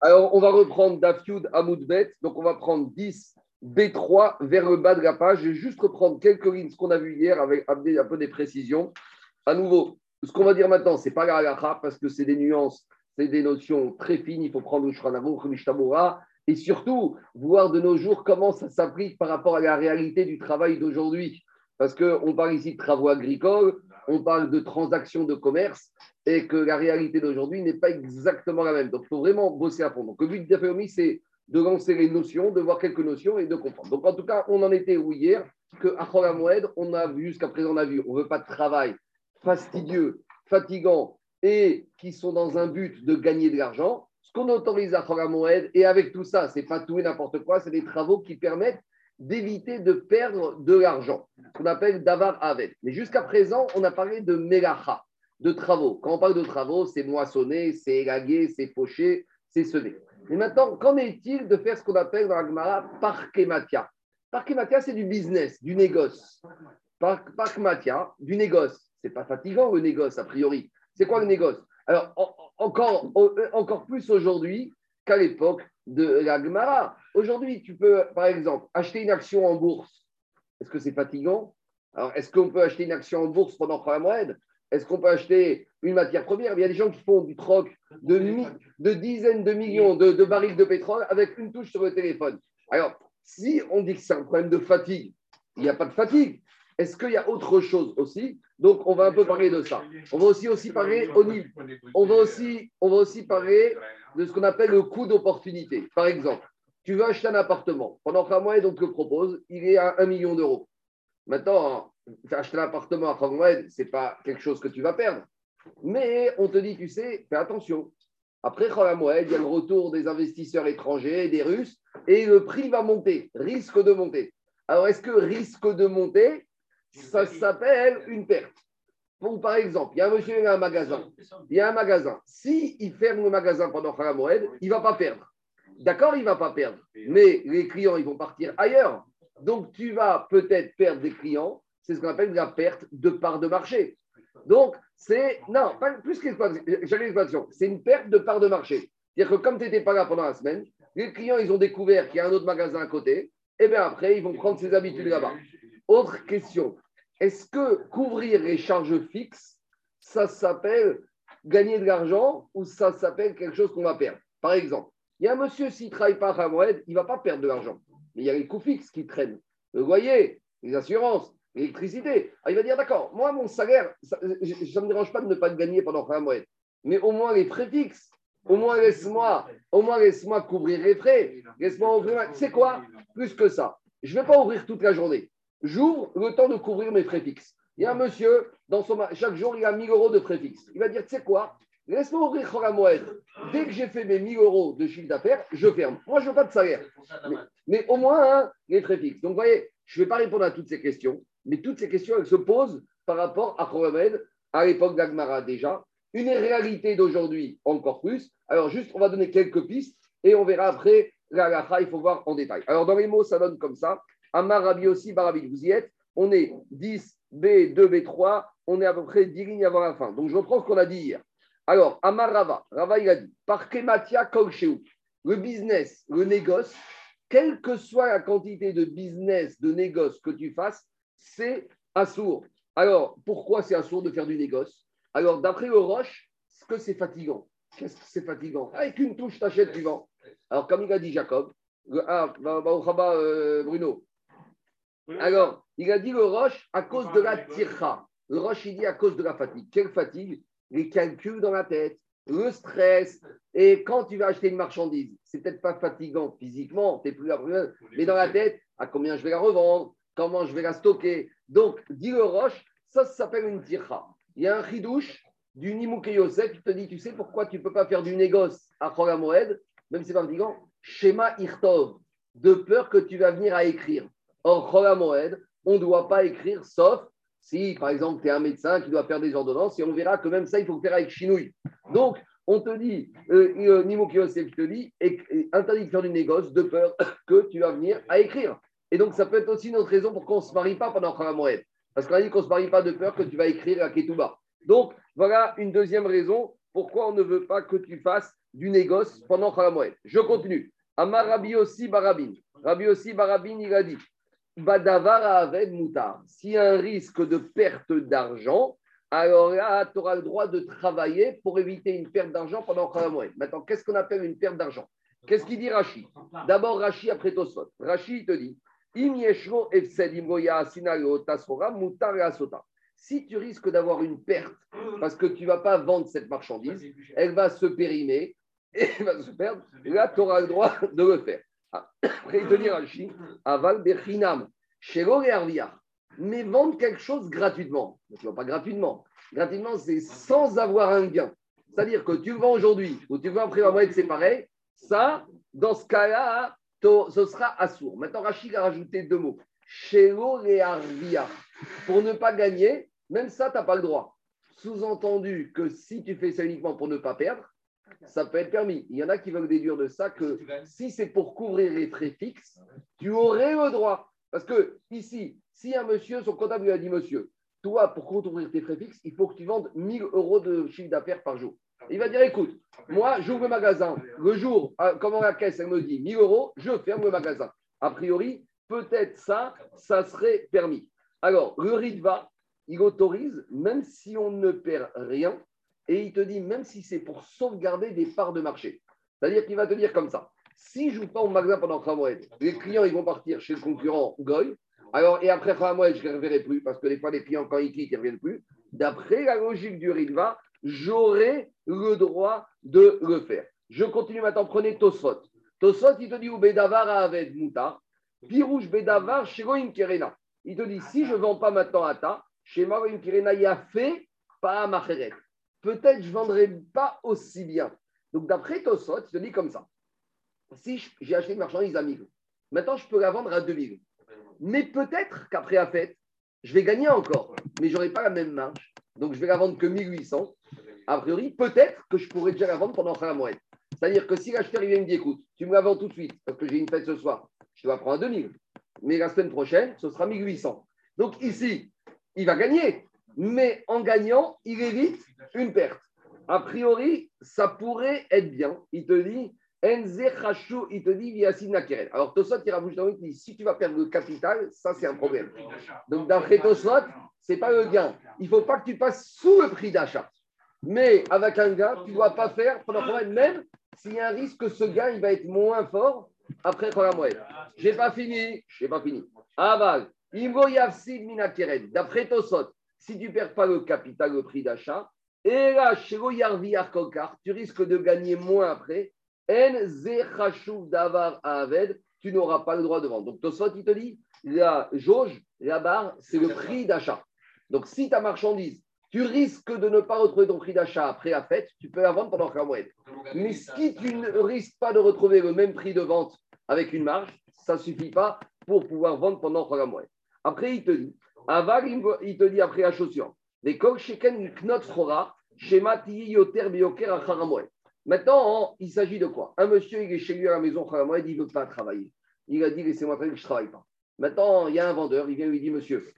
Alors, on va reprendre Dafyud Amoudbet. Donc, on va prendre 10 B3 vers le bas de la page. Je vais juste reprendre quelques lignes, ce qu'on a vu hier, avec un peu des précisions. À nouveau, ce qu'on va dire maintenant, ce n'est pas la halakha, parce que c'est des nuances, c'est des notions très fines. Il faut prendre le Shranagou, le et surtout, voir de nos jours comment ça s'applique par rapport à la réalité du travail d'aujourd'hui. Parce qu'on parle ici de travaux agricoles, on parle de transactions de commerce, et que la réalité d'aujourd'hui n'est pas exactement la même. Donc, il faut vraiment bosser à fond. Donc, le but de c'est de lancer les notions, de voir quelques notions et de comprendre. Donc, en tout cas, on en était où hier que à on a vu, jusqu'à présent, on a vu, on ne veut pas de travail fastidieux, fatigant et qui sont dans un but de gagner de l'argent. Ce qu'on autorise à Moed, et avec tout ça, c'est pas tout et n'importe quoi, c'est des travaux qui permettent d'éviter de perdre de l'argent, qu'on appelle davar avec. Mais jusqu'à présent, on a parlé de melacha de travaux. Quand on parle de travaux, c'est moissonner, c'est élaguer, c'est faucher, c'est semer. Mais maintenant, qu'en est-il de faire ce qu'on appelle dans la Gemara parkematia? Parkematia, c'est du business, du négoce. Parkematia, du négoce. C'est pas fatigant le négoce, a priori. C'est quoi le négoce? Alors, encore, encore plus aujourd'hui qu'à l'époque de la Gemara. Aujourd'hui, tu peux, par exemple, acheter une action en bourse. Est-ce que c'est fatigant? Alors, est-ce qu'on peut acheter une action en bourse pendant trois mois est-ce qu'on peut acheter une matière première? Il y a des gens qui font du troc de, de dizaines de millions de, barils de pétrole avec une touche sur le téléphone. Alors, si on dit que c'est un problème de fatigue, il n'y a pas de fatigue. Est-ce qu'il y a autre chose aussi? Donc, on va un peu parler de ça. On va aussi, aussi parler au niveau. On va aussi parler de ce qu'on appelle le coût d'opportunité. Par exemple, tu veux acheter un appartement. Pendant qu'un mois, donc le propose, il est à 1 million d'euros. Maintenant, acheter un appartement à Moed, ce n'est pas quelque chose que tu vas perdre. Mais on te dit, tu sais, fais attention. Après Moed, il y a le retour des investisseurs étrangers, des Russes, et le prix va monter, risque de monter. Alors, est-ce que risque de monter, ça s'appelle une perte par exemple, il y a un monsieur qui a un magasin. Il y a un magasin. S'il il ferme le magasin pendant Moed, il ne va pas perdre. D'accord, il ne va pas perdre. Mais les clients, ils vont partir ailleurs. Donc, tu vas peut-être perdre des clients. C'est ce qu'on appelle la perte de part de marché. Donc, c'est. Non, pas plus qu'exploitation. C'est une perte de part de marché. C'est-à-dire que comme tu n'étais pas là pendant la semaine, les clients, ils ont découvert qu'il y a un autre magasin à côté. Et bien après, ils vont prendre ses habitudes là-bas. Autre question. Est-ce que couvrir les charges fixes, ça s'appelle gagner de l'argent ou ça s'appelle quelque chose qu'on va perdre? Par exemple, il y a un monsieur, s'il ne travaille pas à Moed, il ne va pas perdre de l'argent mais il y a les coûts fixes qui traînent. Le loyer, les assurances, l'électricité. il va dire, d'accord, moi, mon salaire, ça ne me dérange pas de ne pas gagner pendant mois, mais au moins les frais fixes. Au moins, laisse-moi au moins laisse-moi couvrir les frais. Laisse-moi ouvrir. C'est quoi? Plus que ça. Je ne vais pas ouvrir toute la journée. J'ouvre le temps de couvrir mes frais fixes. Il y a un monsieur, dans son, chaque jour, il a 1000 euros de frais fixes. Il va dire, tu sais quoi? Laisse-moi ouvrir Moed. Dès que j'ai fait mes 1000 euros de chiffre d'affaires, je ferme. Moi, je veux pas de salaire. Mais, au moins, hein, les frais fixes. Donc, vous voyez, je ne vais pas répondre à toutes ces questions, mais toutes ces questions, elles se posent par rapport à Moed, à l'époque d'Agmara déjà. Une réalité d'aujourd'hui encore plus. Alors, juste, on va donner quelques pistes et on verra après la il faut voir en détail. Alors, dans les mots, ça donne comme ça. Amar Rabi aussi, Barabi, vous y êtes. On est 10, B, 2, B3. On est à peu près 10 lignes avant la fin. Donc, je reprends ce qu'on a dit hier. Alors, Amar Rava, Rava il a dit, par Kematia le business, le négoce, quelle que soit la quantité de business, de négoce que tu fasses, c'est assourd. Alors, pourquoi c'est assourd de faire du négoce? Alors, d'après le Roche, ce que c'est fatigant. Qu'est-ce que c'est fatigant? Avec une touche, t'achètes, tu vends. Alors, comme il a dit Jacob, ah, euh, Bruno. Alors, il a dit le Roche à cause de la tircha. Le Roche, il dit à cause de la fatigue. Quelle fatigue? Les calculs dans la tête, le stress. Et quand tu vas acheter une marchandise, c'est peut-être pas fatigant physiquement, tu plus mais dans la tête, à combien je vais la revendre, comment je vais la stocker. Donc, dit le roche, ça, s'appelle une tircha. Il y a un chidouche du Nimouke Yosef qui te dit, tu sais pourquoi tu ne peux pas faire du négoce à Moed, même si c'est pas fatigant, schéma Irtov, de peur que tu vas venir à écrire. Or, Moed, on ne doit pas écrire sauf si, par exemple, tu es un médecin qui doit faire des ordonnances, et on verra que même ça, il faut le faire avec chinouille. Donc, on te dit, euh, euh Nimo Kiyosef te dit, interdit de faire du négoce de peur que tu vas venir à écrire. Et donc, ça peut être aussi notre raison pour qu'on ne se marie pas pendant Moed. Parce qu'on a dit qu'on ne se marie pas de peur que tu vas écrire à Ketouba. Donc, voilà une deuxième raison pourquoi on ne veut pas que tu fasses du négoce pendant Khalamoued Je continue. Amar Rabbi aussi Barabin. Rabbi aussi Barabin, il a dit Badavara Aved Moutar. S'il y a un risque de perte d'argent, alors là, tu auras le droit de travailler pour éviter une perte d'argent pendant Khalamoued. Maintenant, qu'est-ce qu'on appelle une perte d'argent? Qu'est-ce qu'il dit Rashi? D'abord, Rashi après Tosfot. Rashi, il te dit si tu risques d'avoir une perte parce que tu ne vas pas vendre cette marchandise, elle va se périmer et elle va se perdre, là, tu auras le droit de le faire. Après, il te dit Rashi, aval bechinam, mais vendre quelque chose gratuitement. Non, pas gratuitement. Gratuitement, c'est sans avoir un gain. C'est-à-dire que tu vends aujourd'hui ou tu vends après la moitié, c'est pareil. Ça, dans ce cas-là, ce sera assourd. Maintenant, Rachid a rajouté deux mots. Shelo et. Pour ne pas gagner, même ça, tu n'as pas le droit. Sous-entendu que si tu fais ça uniquement pour ne pas perdre, ça peut être permis. Il y en a qui veulent déduire de ça que si c'est pour couvrir les frais fixes, tu aurais le droit. Parce que ici, si un monsieur, son comptable lui a dit, monsieur, toi, pour couvrir tes frais fixes, il faut que tu vendes 1000 euros de chiffre d'affaires par jour. Il va dire écoute, moi, j'ouvre le magasin. Le jour, euh, comment la caisse, elle me dit 1000 euros, je ferme le magasin. A priori, peut-être ça, ça serait permis. Alors, le RITVA, il autorise, même si on ne perd rien, et il te dit, même si c'est pour sauvegarder des parts de marché. C'est-à-dire qu'il va te dire comme ça si je joue pas au magasin pendant mois, les clients ils vont partir chez le concurrent Goy. Alors, et après mois, je ne les reverrai plus parce que des fois, les clients, quand ils quittent, ils ne reviennent plus. D'après la logique du RITVA, j'aurai le droit de le faire. Je continue maintenant, prenez Tosfot. Tosfot, il te dit, ou Bedavar Aved Mouta, Pirouche Bedavar Shegoim Kerena. Il te dit, si je ne vends pas maintenant à ta, chez Maroim Kerena, il a fait pas à. Peut-être je ne vendrai pas aussi bien. Donc, d'après Tosfot, il te dit comme ça. Si j'ai acheté une marchandise à 1000, maintenant je peux la vendre à 2000. Mais peut-être qu'après la fête, je vais gagner encore, mais je n'aurai pas la même marge. Donc, je vais la vendre que 1800 a priori, peut-être que je pourrais déjà la vendre pendant la moelle. C'est-à-dire que si l'acheteur vient me dit écoute, tu me la vends tout de suite parce que j'ai une fête ce soir, je te la prends à 2000. Mais la semaine prochaine, ce sera 1800. Donc ici, il va gagner. Mais en gagnant, il évite une perte. A priori, ça pourrait être bien. Il te dit Enze il te dit Alors Tosot, il rajoute il dit si tu vas perdre le capital, ça c'est un problème. Donc d'après Tosot, ce n'est pas le gain. Il ne faut pas que tu passes sous le prix d'achat. Mais avec un gain, tu ne dois pas faire pendant combien même s'il y a un risque que ce gain il va être moins fort après la moelle. Je n'ai pas fini. Je n'ai pas fini. Aval. D'après Tosot, si tu ne perds pas le capital, le prix d'achat, et là, tu risques de gagner moins après. davar aved, tu n'auras pas le droit de vendre. Donc Tosot, il te dit, la jauge, la barre, c'est le prix d'achat. Donc si ta marchandise, tu risques de ne pas retrouver ton prix d'achat après la fête, tu peux la vendre pendant un mois. Mais si tu ne risques pas de retrouver le même prix de vente avec une marge, ça ne suffit pas pour pouvoir vendre pendant trois mois. Après, il te dit, il te dit après la chaussure, les Maintenant, il s'agit de quoi? Un monsieur, il est chez lui à la maison, il ne veut pas travailler. Il a dit, laissez-moi travailler, je ne travaille pas. Maintenant, il y a un vendeur, il vient lui dit, monsieur,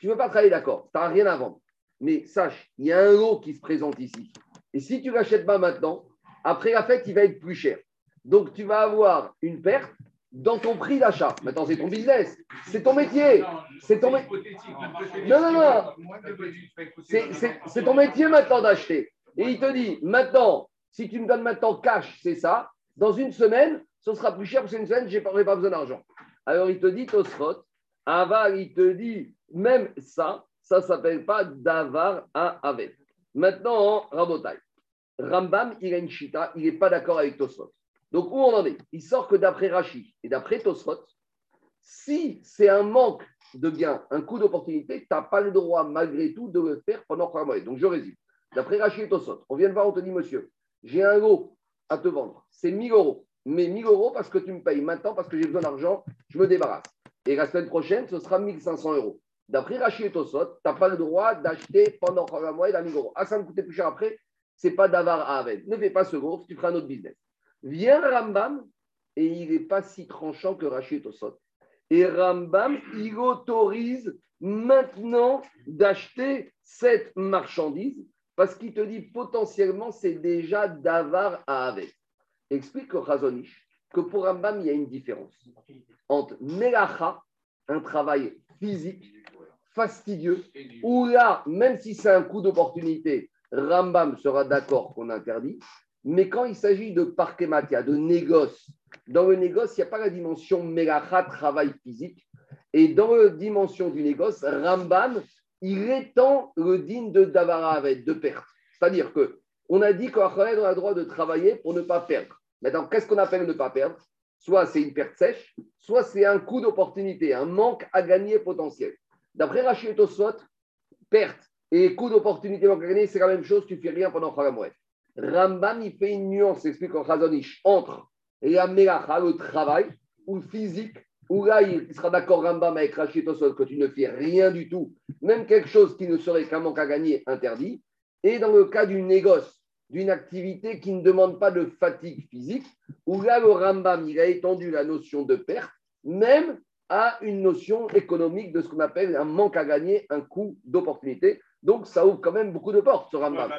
tu ne veux pas travailler, d'accord, tu n'as rien à vendre. Mais sache, il y a un lot qui se présente ici. Et si tu ne l'achètes pas maintenant, après la fête, il va être plus cher. Donc, tu vas avoir une perte dans ton prix d'achat. Maintenant, c'est ton business, c'est ton métier. C'est ton métier. Non, non, non. C'est ton métier maintenant d'acheter. Et il te dit, maintenant, si tu me donnes maintenant cash, c'est ça. Dans une semaine, ce sera plus cher parce qu'une semaine, je n'aurai pas besoin d'argent. Alors, il te dit, Tosfot, Ava, il te dit, même ça, ça ne s'appelle pas davar à avec. Maintenant, Rabotai. Rambam, il a une chita, il n'est pas d'accord avec Tosfot. Donc, où on en est? Il sort que d'après Rashi et d'après Tosfot, si c'est un manque de gain, un coup d'opportunité, tu n'as pas le droit, malgré tout, de le faire pendant trois mois. Donc, je résume. D'après Rashi et Tosfot, on vient de voir, on te dit, monsieur, j'ai un lot à te vendre. C'est 1000 euros. Mais 1000 euros parce que tu me payes maintenant, parce que j'ai besoin d'argent, je me débarrasse. Et la semaine prochaine, ce sera 1500 euros. D'après Rachid et Tosot, tu n'as pas le droit d'acheter pendant un mois d'un euros. Ah, ça me coûtait plus cher après, c'est pas d'avar à Aved. Ne fais pas ce gros, tu feras un autre business. Viens Rambam, et il n'est pas si tranchant que Rachid Tosot. Et Rambam, il autorise maintenant d'acheter cette marchandise Parce qu'il te dit potentiellement, c'est déjà davar à avec. Explique au Razonish que pour Rambam, il y a une différence entre melacha, un travail physique, fastidieux, où là, même si c'est un coup d'opportunité, Rambam sera d'accord qu'on interdit. Mais quand il s'agit de parkematia, de négoce, dans le négoce, il n'y a pas la dimension melacha, travail physique. Et dans la dimension du négoce, Rambam, il étend le digne de Davara de perte. C'est-à-dire que on a dit on a le droit de travailler pour ne pas perdre. Maintenant, qu'est-ce qu'on appelle ne pas perdre? Soit c'est une perte sèche, soit c'est un coup d'opportunité, un manque à gagner potentiel. D'après Rachid Tosot, perte et coup d'opportunité manque à gagner, c'est la même chose, tu fais rien pendant Khagamouet. Rambam, il fait une nuance, explique en Khazonish, entre la melacha, le travail, ou physique, où là, il sera d'accord Rambam avec Rachid Tosot que tu ne fais rien du tout, même quelque chose qui ne serait qu'un manque à gagner interdit. Et dans le cas du négoce, d'une activité qui ne demande pas de fatigue physique, où là, le Rambam, il a étendu la notion de perte, même à une notion économique de ce qu'on appelle un manque à gagner, un coût d'opportunité. Donc, ça ouvre quand même beaucoup de portes, ce Rambam.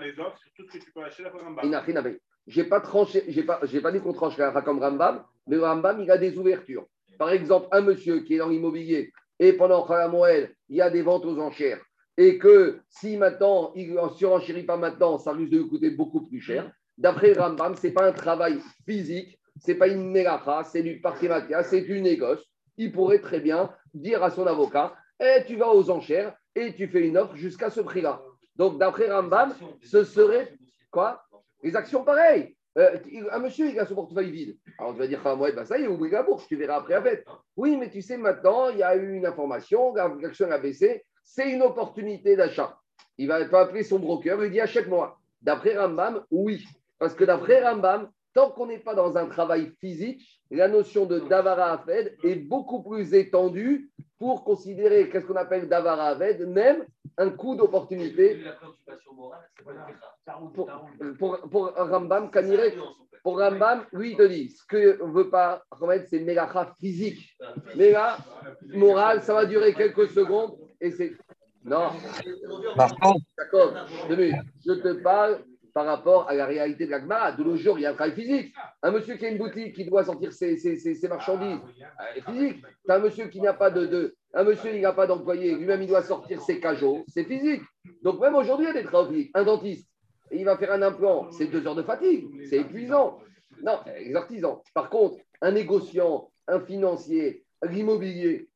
Je n'ai pas, tranché, j'ai pas, j'ai pas dit qu'on tranche la comme Rambam, mais le Rambam, il a des ouvertures. Par exemple, un monsieur qui est dans l'immobilier et pendant Moël, il y a des ventes aux enchères et que si maintenant, il ne surenchérit pas maintenant, ça risque de lui coûter beaucoup plus cher. D'après Rambam, ce n'est pas un travail physique, ce n'est pas une mégacha, c'est du parkématia, c'est du négoce. Il pourrait très bien dire à son avocat eh, tu vas aux enchères et tu fais une offre jusqu'à ce prix-là. Donc, d'après Rambam, ce serait quoi? Les actions pareilles. Euh, un monsieur, il a son portefeuille vide. Alors, tu vas dire, bah, ça y est, oublie la bourse, tu verras après la fête. Oui, mais tu sais, maintenant, il y a eu une information, l'action a baissé, c'est une opportunité d'achat. Il va appeler son broker, il dit achète-moi. D'après Rambam, oui. Parce que d'après Rambam, tant qu'on n'est pas dans un travail physique, la notion de Davara Afed est beaucoup plus étendue pour considérer qu'est-ce qu'on appelle Davara Afed, même un coup d'opportunité. Pour, pour, Rambam, pour Rambam, lui, il te dit ce que ne veut pas remettre, c'est mélacha physique. Mais là, moral, ça va durer quelques secondes et c'est. Non. D'accord. Je te parle par rapport à la réalité de l'agma. De nos jours, il y a un travail physique. Un monsieur qui a une boutique qui doit sortir ses, ses, marchandises, c'est euh, physique. Tu un monsieur qui n'a pas de, un monsieur n'a pas d'employé, lui-même il doit sortir ses cajots, c'est physique. Donc même aujourd'hui, il y a des travaux physiques. Un dentiste, il va faire un implant, c'est deux heures de fatigue, c'est épuisant. Non, les artisans. Par contre, un négociant, un financier, l'immobilier,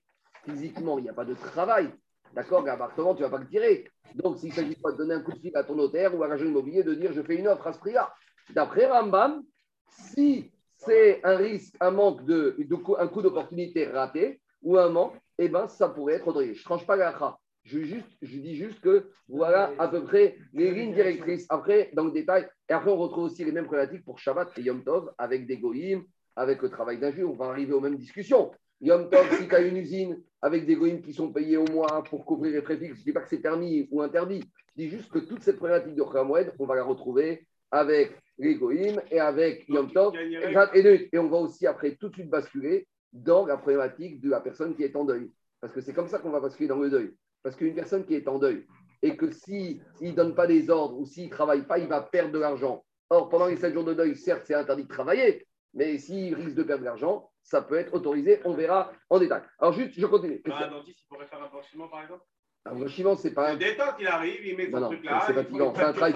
physiquement, il n'y a pas de travail. D'accord, l'appartement, tu ne vas pas le tirer. Donc, s'il s'agit pas de donner un coup de fil à ton notaire ou à l'agent immobilier de dire je fais une offre à ce prix-là. D'après Rambam, si c'est un risque, un manque de, coup d'opportunité raté ou un manque, eh ben, ça pourrait être autorisé. Je ne tranche pas la Je, je dis juste que voilà à peu près les lignes directrices. Après, dans le détail, et après, on retrouve aussi les mêmes problématiques pour Shabbat et Yom Tov avec des goïms, avec le travail d'un juge. On va arriver aux mêmes discussions. Yom Tov, si tu as une usine avec des goïms qui sont payés au mois pour couvrir les préfixes, je ne dis pas que c'est permis ou interdit. Je dis juste que toute cette problématique de Khamoued, on va la retrouver avec les goïms et avec Yom Tov. Et, on va aussi après tout de suite basculer dans la problématique de la personne qui est en deuil. Parce que c'est comme ça qu'on va basculer dans le deuil. Parce qu'une personne qui est en deuil et que s'il si, ne donne pas des ordres ou s'il ne travaille pas, il va perdre de l'argent. Or, pendant les 7 jours de deuil, certes, c'est interdit de travailler, mais s'il risque de perdre de l'argent, ça peut être autorisé. On verra en détail. Alors, juste, je continue. Un dentiste, il pourrait faire un blanchiment, par exemple? Un blanchiment, c'est pas. Un... Détente, il arrive, il met son non, truc là. C'est fatigant. C'est un travail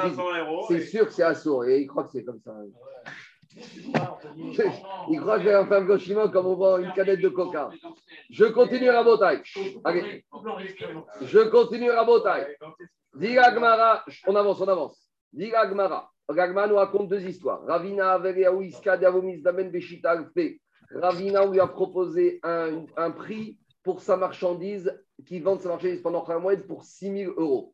C'est sûr que c'est assaut. Et il croit que c'est comme ça. il croit que je vais faire un blanchiment comme on voit une canette de coca. Je continue à Botaï. Je continue à Botaï. Diga Gmara, on avance, on avance. Diga Gmara. Gagma nous raconte deux histoires. Ravina Averiaou Iska Davomis Damen Beshita Alfe. Ravina lui a proposé un, prix pour sa marchandise, qui vend sa marchandise pendant un mois pour 6 000 euros.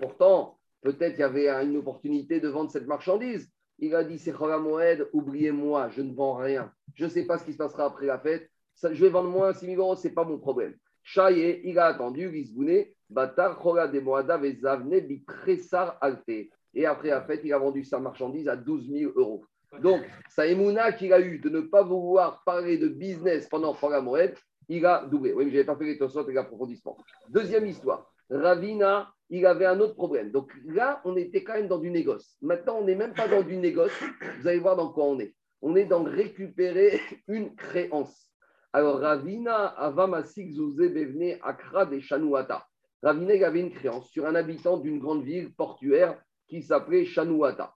Pourtant, peut-être il y avait une opportunité de vendre cette marchandise. Il a dit c'est Moed, oubliez-moi, je ne vends rien. Je ne sais pas ce qui se passera après la fête. je vais vendre moins 6 000 euros, ce n'est pas mon problème. Chaye, il a attendu, Gisbouné, Batar, Chola de Moada, Vezavne, Bitressar Alte. Et après la fête, il a vendu sa marchandise à 12 000 euros. Donc, sa émouna qu'il a eu de ne pas vouloir parler de business pendant Moed, il a doublé. Oui, mais je n'avais pas fait les tosot et l'approfondissement. Deuxième histoire. Ravina, il avait un autre problème. Donc là, on était quand même dans du négoce. Maintenant, on n'est même pas dans du négoce. Vous allez voir dans quoi on est. On est dans récupérer une créance. Alors, Ravina Avamasik Zouze Bevne Akra des Chanouata. Ravina avait une créance sur un habitant d'une grande ville portuaire qui s'appelait Chanouata.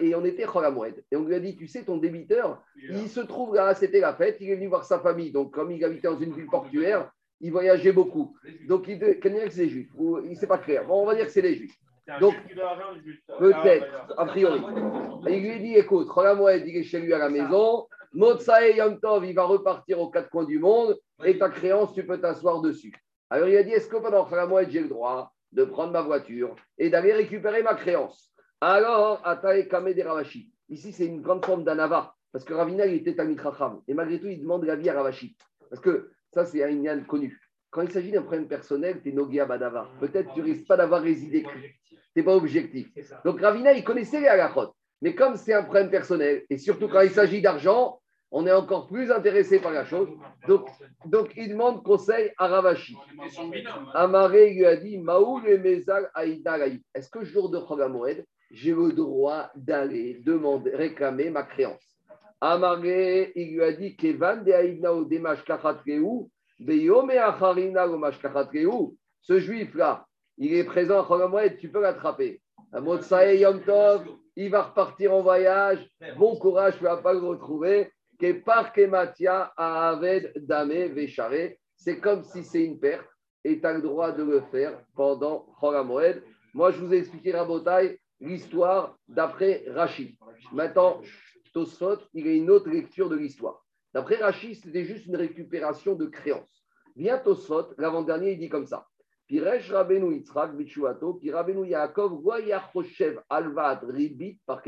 Et on était Cholamoued. Et on lui a dit, tu sais, ton débiteur, il se trouve là, c'était la fête, il est venu voir sa famille. Donc, comme il habitait dans une ville portuaire, il voyageait beaucoup. Donc, il que c'est les Juifs? Il ne sait pas clair. Bon, on va dire que c'est les Juifs. Donc, peut-être, a priori. il lui dit écoute, Cholamoued, il est chez lui à la maison. Motsae Yom Tov, il va repartir aux quatre coins du monde. Et ta créance, tu peux t'asseoir dessus. Alors, il a dit est-ce que pendant Cholamoued, j'ai le droit de prendre ma voiture et d'aller récupérer ma créance? Alors, Atae Kame de Ravashi. Ici, c'est une grande forme d'anava, parce que Ravina, il était Talmid Racham. Et malgré tout, il demande l'avis à Ravashi. Parce que ça, c'est un Inyan connu. Quand il s'agit d'un problème personnel, tu es Nogia Badava. Peut-être tu risques pas d'avoir résidé. Tu n'es pas objectif. Donc Ravina, il connaissait les halachot. Mais comme c'est un problème personnel, et surtout quand il s'agit d'argent, on est encore plus intéressé par la chose. Donc, donc il demande conseil à Ravashi. Amaré lui a dit Maoul et Mezal Est-ce que jour de Chogamoed, j'ai le droit d'aller demander, réclamer ma créance. Amaré, il lui a dit Kevan de Beyome Acharina. Ce juif-là, il est présent à tu peux l'attraper. Motsae Yom il va repartir en voyage. Bon courage, tu ne vas pas le retrouver. C'est comme si c'est une perte et tu as le droit de le faire pendant Moed. Moi, je vous ai expliqué, Rabotai, l'histoire d'après Rachid. Maintenant, Tosfot, il y a une autre lecture de l'histoire. D'après Rachid, c'était juste une récupération de créances. Vient Tosfot, l'avant-dernier, il dit comme ça. Piresh Rabenu Yitzhak Bichuato, Pi Rabenu Yaakov, Goyachoshev Alvad Ribit par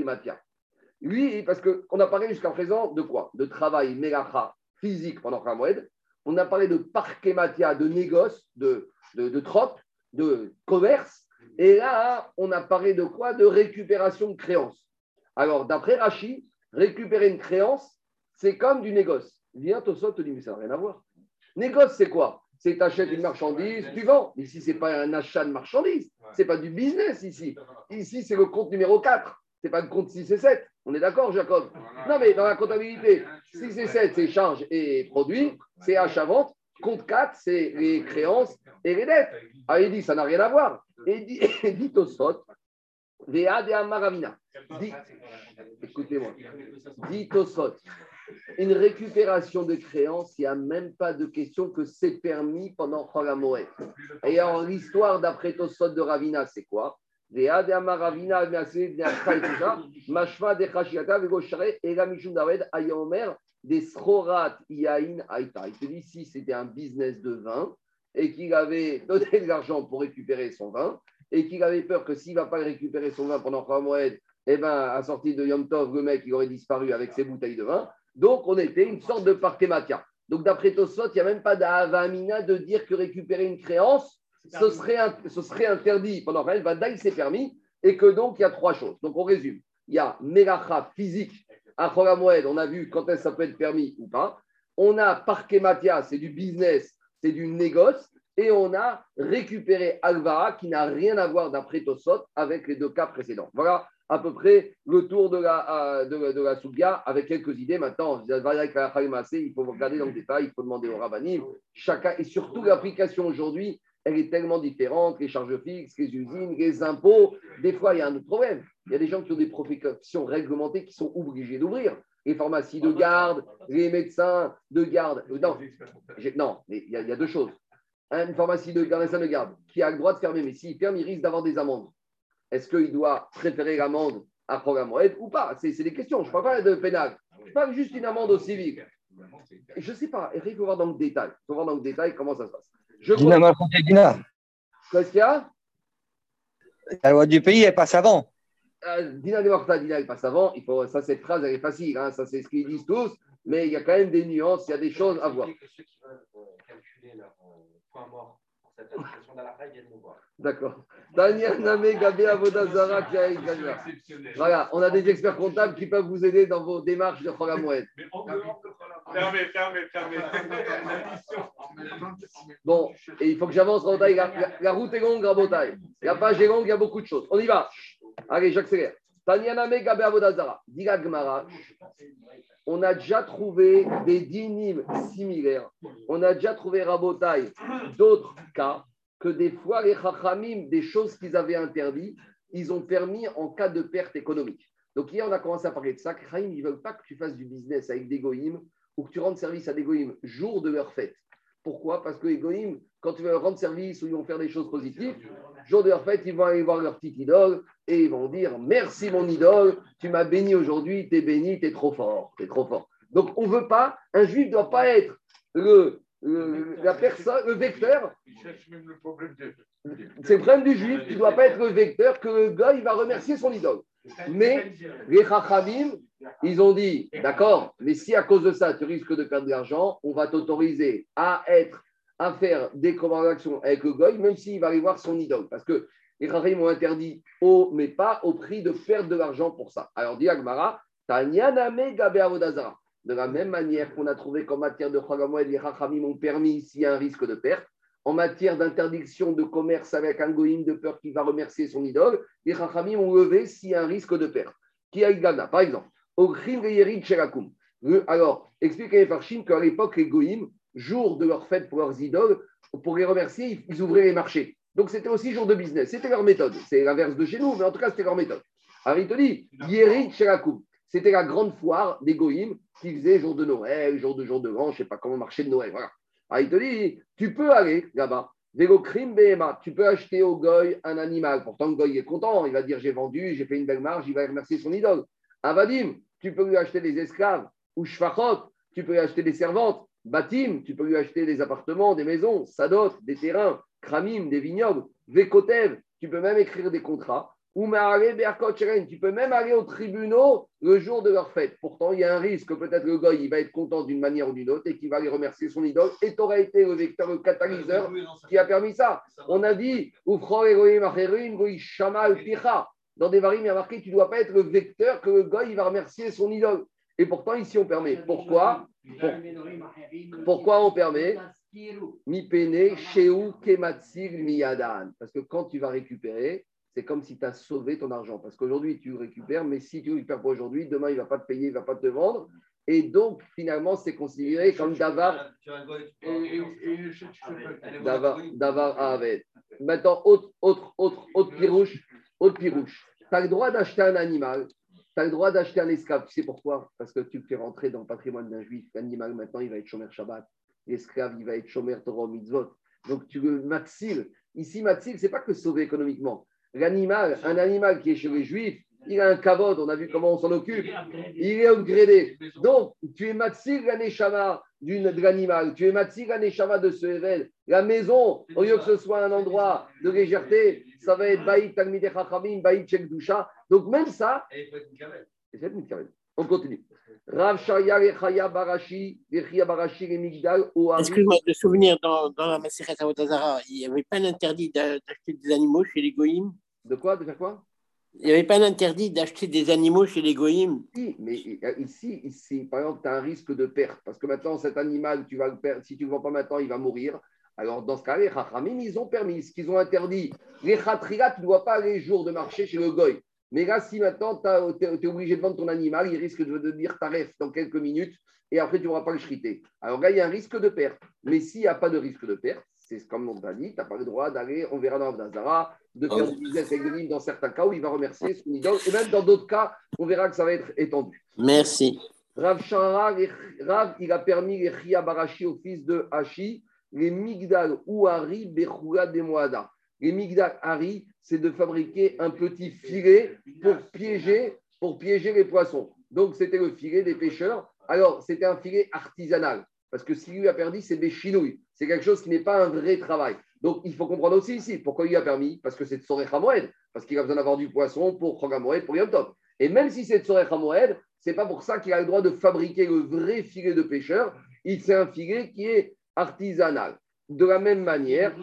lui, parce qu'on a parlé jusqu'à présent de quoi? De travail, mélacha, physique pendant Khamoued. On a parlé de parkématia, de négoce, de, de, de de commerce. Et là, on a parlé de quoi? De récupération de créances. Alors, d'après Rachi, récupérer une créance, c'est comme du négoce. Viens, Tosot te dit, mais ça n'a rien à voir. Négoce, c'est quoi? C'est tu achètes une marchandise, tu vends. Ici, ce n'est pas un achat de marchandise. Ce n'est pas du business ici. Ici, c'est le compte numéro 4 n'est pas le compte 6 et 7. On est d'accord, Jacob? Non, mais dans la comptabilité, 6 et 7, c'est charge et produit, c'est achat-vente. Compte 4, c'est les créances et les dettes. Ah, il dit, ça n'a rien à voir. Et dit, dit au sot, Vea de Amaravina. Écoutez-moi. Dit au sot, une récupération de créances, il n'y a même pas de question que c'est permis pendant Choramoret. Et alors, l'histoire d'après Tosot de Ravina, c'est quoi? Il te dit si c'était un business de vin et qu'il avait donné de l'argent pour récupérer son vin et qu'il avait peur que s'il ne va pas récupérer son vin pendant trois mois, eh ben, à sortie de Yom Tov, le mec il aurait disparu avec ses bouteilles de vin. Donc, on était une sorte de parquematia. Donc, d'après Tosot, il n'y a même pas d'avamina de dire que récupérer une créance, ce serait, ce serait interdit pendant va Vadaï c'est permis, et que donc il y a trois choses. Donc on résume. Il y a Melacha physique, on a vu quand est-ce ça peut être permis ou pas. On a Parkematia, c'est du business, c'est du négoce. Et on a récupéré Alvara, qui n'a rien à voir d'après Tosot avec les deux cas précédents. Voilà à peu près le tour de la, euh, de, avec quelques idées. Maintenant, il faut regarder dans le détail, il faut demander au rabbinim. Chacun, et surtout l'application aujourd'hui, elle est tellement différente, les charges fixes, les usines, les impôts. Des fois, il y a un autre problème. Il y a des gens qui ont des professions réglementées qui sont obligés d'ouvrir. Les pharmacies de garde, les médecins de garde. Non, non mais il y, a, deux choses. Une pharmacie de garde, médecin de garde, qui a le droit de fermer, mais s'il ferme, il risque d'avoir des amendes. Est-ce qu'il doit préférer l'amende à programme ou pas C'est des questions. Je ne parle pas de pénal. Je parle juste d'une amende au civil. Je ne sais pas. Il faut voir dans le détail. Il faut voir dans le détail comment ça se passe. Je. Dina. Qu'est-ce qu'il y a? La loi du pays, elle passe avant. Euh, Dina de Dina, elle passe avant. Il faut, ça, cette phrase, elle est facile. Hein, ça, c'est ce qu'ils disent tous. Mais il y a quand même des nuances, il y a des choses à voir. Ceux qui veulent euh, calculer leur euh, point mort pour cette application d'Allah, ils viennent nous voir. D'accord. Daniel Namé, Gabé Avodazara, Voilà, on a des experts comptables qui peuvent vous aider dans vos démarches de dehors de Fermez, fermez, fermez. Bon, et il faut que j'avance, Rabotaï. La, la- la route est longue, Rabotaï. La page est longue, il y a beaucoup de choses. On y va. Allez, j'accélère. Tanyaname Gabe Avodazara. Gemara, On a déjà trouvé des dynimes similaires. On a déjà trouvé, Rabotaï, d'autres cas que des fois, les Chachamim, des choses qu'ils avaient interdites, ils ont permis en cas de perte économique. Donc hier, on a commencé à parler de ça. Chachamim, ils ne veulent pas que tu fasses du business avec des goïms ou que tu rendes service à des goïms jour de leur fête. Pourquoi? Parce que les goïms, quand tu veux leur rendre service ou ils vont faire des choses positives, jour de leur fête, ils vont aller voir leur petite idole et ils vont dire Merci mon idole, tu m'as béni aujourd'hui, t'es béni, t'es trop fort, t'es trop fort. Donc on ne veut pas, un juif ne doit pas être le, le- la personne, le vecteur. C'est le problème du juif, tu ne dois pas être le vecteur que le gars il va remercier son idole. Mais les Chachamim, ils ont dit, d'accord, mais si à cause de ça, tu risques de perdre de l'argent, on va t'autoriser à être, à faire des transactions avec le goy, même s'il va aller voir son idole. Parce que les Chachamim ont interdit, au, mais pas au prix de perdre de l'argent pour ça. Alors, dit Agmara, Tanyaname Gabe Avodazara. De la même manière qu'on a trouvé qu'en matière de Chagamoed, les Chachamim ont permis s'il y a un risque de perte, en matière d'interdiction de commerce avec un goïm de peur qui va remercier son idole, les Chachamim ont levé s'il y a un risque de perte. Qui a par exemple, Alors, explique à les Farshim qu'à l'époque, les goïms, jour de leur fête pour leurs idoles, pour les remercier, ils ouvraient les marchés. Donc, c'était aussi jour de business. C'était leur méthode. C'est l'inverse de chez nous, mais en tout cas, c'était leur méthode. Alors, il te dit. C'était la grande foire des goïms qui faisait jour de Noël, jour de jour de l'an, je ne sais pas comment marché de Noël. Voilà. Alors, il te dit, tu peux aller là-bas. Vélocrim BMA, tu peux acheter au goy un animal. Pourtant, le goy est content. Il va dire j'ai vendu, j'ai fait une belle marge, il va remercier son idole. Avadim, tu peux lui acheter des esclaves. Ou Shfachot, tu peux lui acheter des servantes. Batim, tu peux lui acheter des appartements, des maisons. Sadot, des terrains. Kramim, des vignobles. Vekotev, tu peux même écrire des contrats. Ou tu peux même aller aux tribunaux le jour de leur fête. Pourtant, il y a un risque que peut-être le goy il va être content d'une manière ou d'une autre et qu'il va aller remercier son idole. Et tu aurais été le vecteur, le catalyseur qui a permis ça. On a dit. Dans des varim, il y a marqué, tu ne dois pas être le vecteur que le goy il va remercier son idole. Et pourtant, ici, on permet. Pourquoi Pourquoi on permet Mi pene, sheu, kematsir, miyadan. Parce que quand tu vas récupérer, c'est comme si tu as sauvé ton argent. Parce qu'aujourd'hui, tu récupères, mais si tu ne récupères pas aujourd'hui, demain, il ne va pas te payer, il ne va pas te vendre. Et donc, finalement, c'est considéré comme davar, davar, aved. Maintenant, autre, autre, autre, autre pirouche, autre pirouche. Tu as le droit d'acheter un animal, tu as le droit d'acheter un esclave. Tu sais pourquoi? Parce que tu le fais rentrer dans le patrimoine d'un juif. L'animal, maintenant, il va être chômeur Shabbat. L'esclave, il va être chômeur Torah mitzvot. Donc, tu le matsil. Ici, matsil, c'est pas que sauver économiquement. L'animal, un animal qui est chez les juifs, il a un kavod, on a vu comment on s'en occupe. Il est upgradé. Donc, tu es matzir la d'une- de l'animal, tu es matzir la de ce Evel. La maison, au lieu que ce soit un endroit de légèreté, ça va être Baït Talmideh Chachamim, Baït Shekdusha. Donc, même ça. On continue. Rav Shaya Rechaya Barashi, Rechaya Barashi, Migdal. Excuse-moi, de souvenir, dans, dans la Maseret Avodazara, il n'y avait pas d'interdit d'a- d'acheter des animaux chez les goïms? De quoi? De faire quoi? Il n'y avait pas d'interdit d'acheter des animaux chez les goïms Si, mais ici, ici, par exemple, tu as un risque de perte. Parce que maintenant, cet animal, tu vas le perdre. Si tu ne le vends pas maintenant, il va mourir. Alors, dans ce cas, les Chachamim, ils ont permis. Ce qu'ils ont interdit, les Chatriga, tu ne dois pas aller jour de marché chez le Goy. Mais là, si maintenant, tu es, obligé de vendre ton animal, il risque de devenir taref dans quelques minutes et après, tu n'auras pas le chrité. Alors là, il y a un risque de perte. Mais s'il n'y a pas de risque de perte, c'est comme on t'a dit, tu n'as pas le droit d'aller, on verra dans Abdazara, de faire du business avec dans certains cas où il va remercier son idole. Et même dans d'autres cas, on verra que ça va être étendu. Merci. Rav Shara, Rav, il a permis les Chia Barashi au fils de Hashi, les Migdal ou Hari Bechura de Moada. Les Migdal Hari, c'est de fabriquer un petit filet pour piéger, pour piéger les poissons. Donc, c'était le filet des pêcheurs. Alors, c'était un filet artisanal. Parce que s'il lui a perdu, c'est des chinouilles. C'est quelque chose qui n'est pas un vrai travail. Donc, il faut comprendre aussi ici pourquoi il a permis. Parce que c'est de Sorech. Parce qu'il a besoin d'avoir du poisson pour Chog Hamoed, pour Yom Tov. Et même si c'est de Sorech Hamoed, c'est pas pour ça qu'il a le droit de fabriquer le vrai filet de pêcheur. C'est un filet qui est artisanal. De la même manière,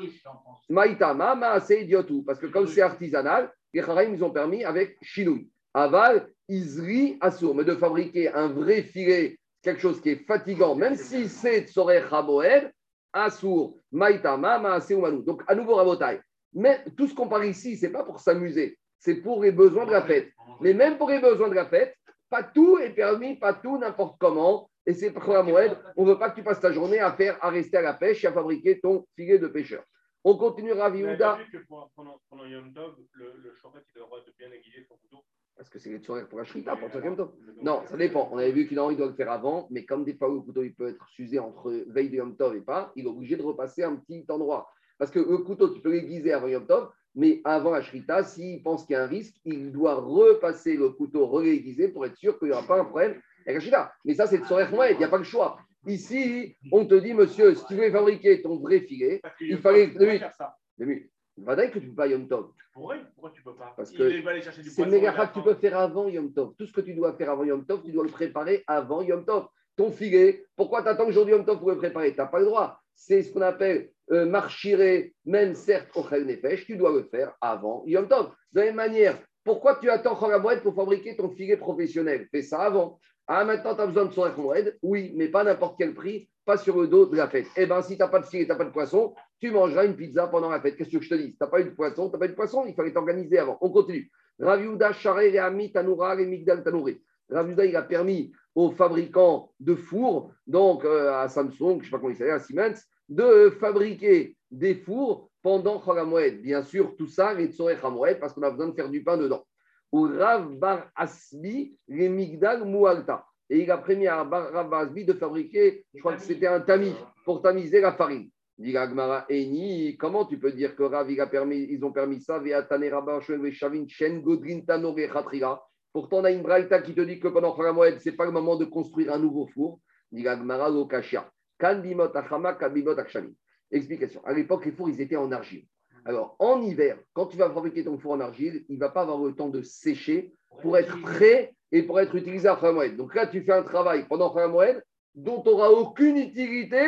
Maïtama, Maase Idiotou. Parce que comme c'est artisanal, les Charaïm, ils ont permis avec Chinoui. Aval, Isri, Assour. Mais de fabriquer un vrai filet, quelque chose qui est fatigant, même si c'est Tsorech Hamoed, Asur, Maïtama, Maase Umanu. Donc, à nouveau, Rabotai. Mais tout ce qu'on parle ici, c'est pas pour s'amuser, c'est pour les besoins de la fête. Mais même pour les besoins de la fête, pas tout est permis, pas tout n'importe comment. Et c'est pour la moed, on ne veut pas que tu passes ta journée à faire, à rester à la pêche et à fabriquer ton filet de pêcheur. On continue, Ravi Vous avez Houda. pas vu que pour- pendant, pendant Yom Tov, le, le chauffeur, il a le droit de bien aiguiser son couteau Parce que c'est les tsourek pour la shrita, pour le Yom Tov. Non, ça dépend. On avait vu qu'il en- il doit le faire avant, mais comme des fois le couteau il peut être usé entre veille de Yom Tov et pas, il est obligé de repasser un petit endroit. Parce que le couteau, tu peux l'aiguiser avant Yom Tov, mais avant la shrita, s'il pense qu'il y a un risque, il doit repasser le couteau re-aiguisé pour être sûr qu'il n'y aura pas un problème avec la shrita. Mais ça, c'est le Tsorek Moed, il n'y a pas le choix. Ici, on te dit, monsieur, si tu veux fabriquer ton vrai filet, Il fallait- faire ça. Va que tu peux pas Yom Tov. Tu pourrais, pourquoi tu peux pas? Parce que C'est méga que tu peux faire avant Yom Tov. Tout ce que tu dois faire avant Yom Tov, tu dois le préparer avant Yom Tov. Ton filet, pourquoi tu attends que aujourd'hui Yom Tov pour le préparer? Tu n'as pas le droit. C'est ce qu'on appelle euh, marchirer, même certes au Nefesh, tu dois le faire avant Yom Tov. De la même manière, pourquoi tu attends Chol Moed pour fabriquer ton filet professionnel? Fais ça avant. Ah, maintenant, tu as besoin de son Moed Oui, mais pas n'importe quel prix, pas sur le dos de la fête. Eh bien, si tu n'as pas de filet, tu n'as pas de poisson, tu mangeras une pizza pendant la fête. Qu'est-ce que je te dis? Tu n'as pas eu de poisson, tu n'as pas eu de poisson, il fallait t'organiser avant. On continue. Raviuda, Charé, Réami, Tanoura, Migdal, Tanouré. Raviuda, il a permis aux fabricants de fours, donc euh, à Samsung, je ne sais pas comment il s'appelle, à Siemens, de fabriquer des fours pendant Cholamoed. Bien sûr, tout ça, les Tsorech Hamoed, parce qu'on a besoin de faire du pain dedans. Ou Rav Bar Asbi. Et il a permis à Rav Asbi de fabriquer, je crois que c'était un tamis, pour tamiser la farine. Dit Agmara Eni, comment tu peux dire que Rav, il a permis, ils ont permis ça. Pourtant, on a une braïta qui te dit que pendant Cholamoed, ce n'est pas le moment de construire un nouveau four. Dit Agmara Lokashia. Achama. Explication. À l'époque, les fours, ils étaient en argile. Alors, en hiver, quand tu vas fabriquer ton four en argile, il ne va pas avoir le temps de sécher pour être prêt et pour être utilisé à Moed. Donc là, tu fais un travail pendant Moed dont tu n'auras aucune utilité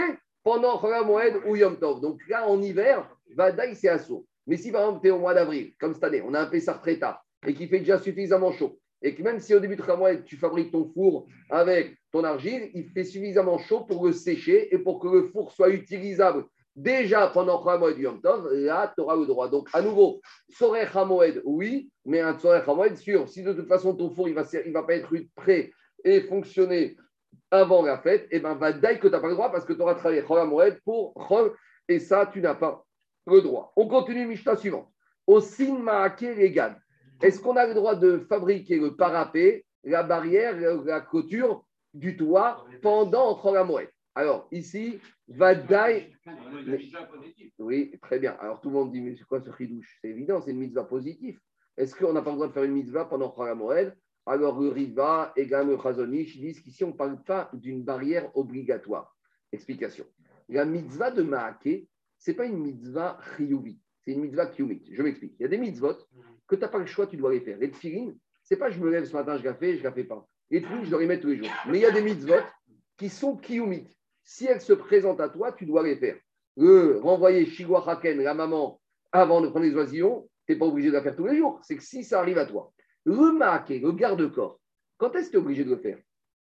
pendant Moed ou Yom Tov. Donc là, en hiver, Vadaï, c'est assaut. Mais si par exemple, tu es au mois d'avril, comme cette année, on a un Pessar très et qui fait déjà suffisamment chaud, et que même si au début de Moed, tu fabriques ton four avec ton argile, il fait suffisamment chaud pour le sécher et pour que le four soit utilisable déjà pendant Moed Yom Tov, là, tu auras le droit. Donc, à nouveau, Sorech Hamoed, oui, mais un Sorech Hamoed, sûr. Si de toute façon ton four, il ne va, il va pas être prêt et fonctionner avant la fête, et ben va que tu n'as pas le droit parce que tu auras travaillé Chol Hamoed pour Chol, et ça, tu n'as pas le droit. On continue, Mishnah suivante. Au Sin Maake Regan, est-ce qu'on a le droit de fabriquer le parapet, la barrière, la clôture du toit pendant Chol Hamoed Alors, ici, Vadaï. Oui, très bien. Alors tout le monde dit, mais c'est quoi ce chidouche C'est évident, c'est une mitzvah positive. Est-ce qu'on n'a pas le droit de faire une mitzvah pendant Chol Moed Alors le Riva et le Chazonish disent qu'ici, on ne parle pas d'une barrière obligatoire. Explication. La mitzvah de Maaké, ce n'est pas une mitzvah chiyuvi, c'est une mitzvah kiyumit. Je m'explique. Il y a des mitzvot que tu n'as pas le choix, tu dois les faire. Les tfilines, ce n'est pas je me lève ce matin, je la fais, je ne la fais pas. Les tfilines, je dois les mettre tous les jours. Mais il y a des mitzvot qui sont kiyumit. Si elles se présentent à toi, tu dois les faire le renvoyer Shigwa Haken, la maman, avant de prendre les oisillons, tu n'es pas obligé de la faire tous les jours. C'est que si ça arrive à toi, le maquet, le garde-corps, quand est-ce que tu es obligé de le faire?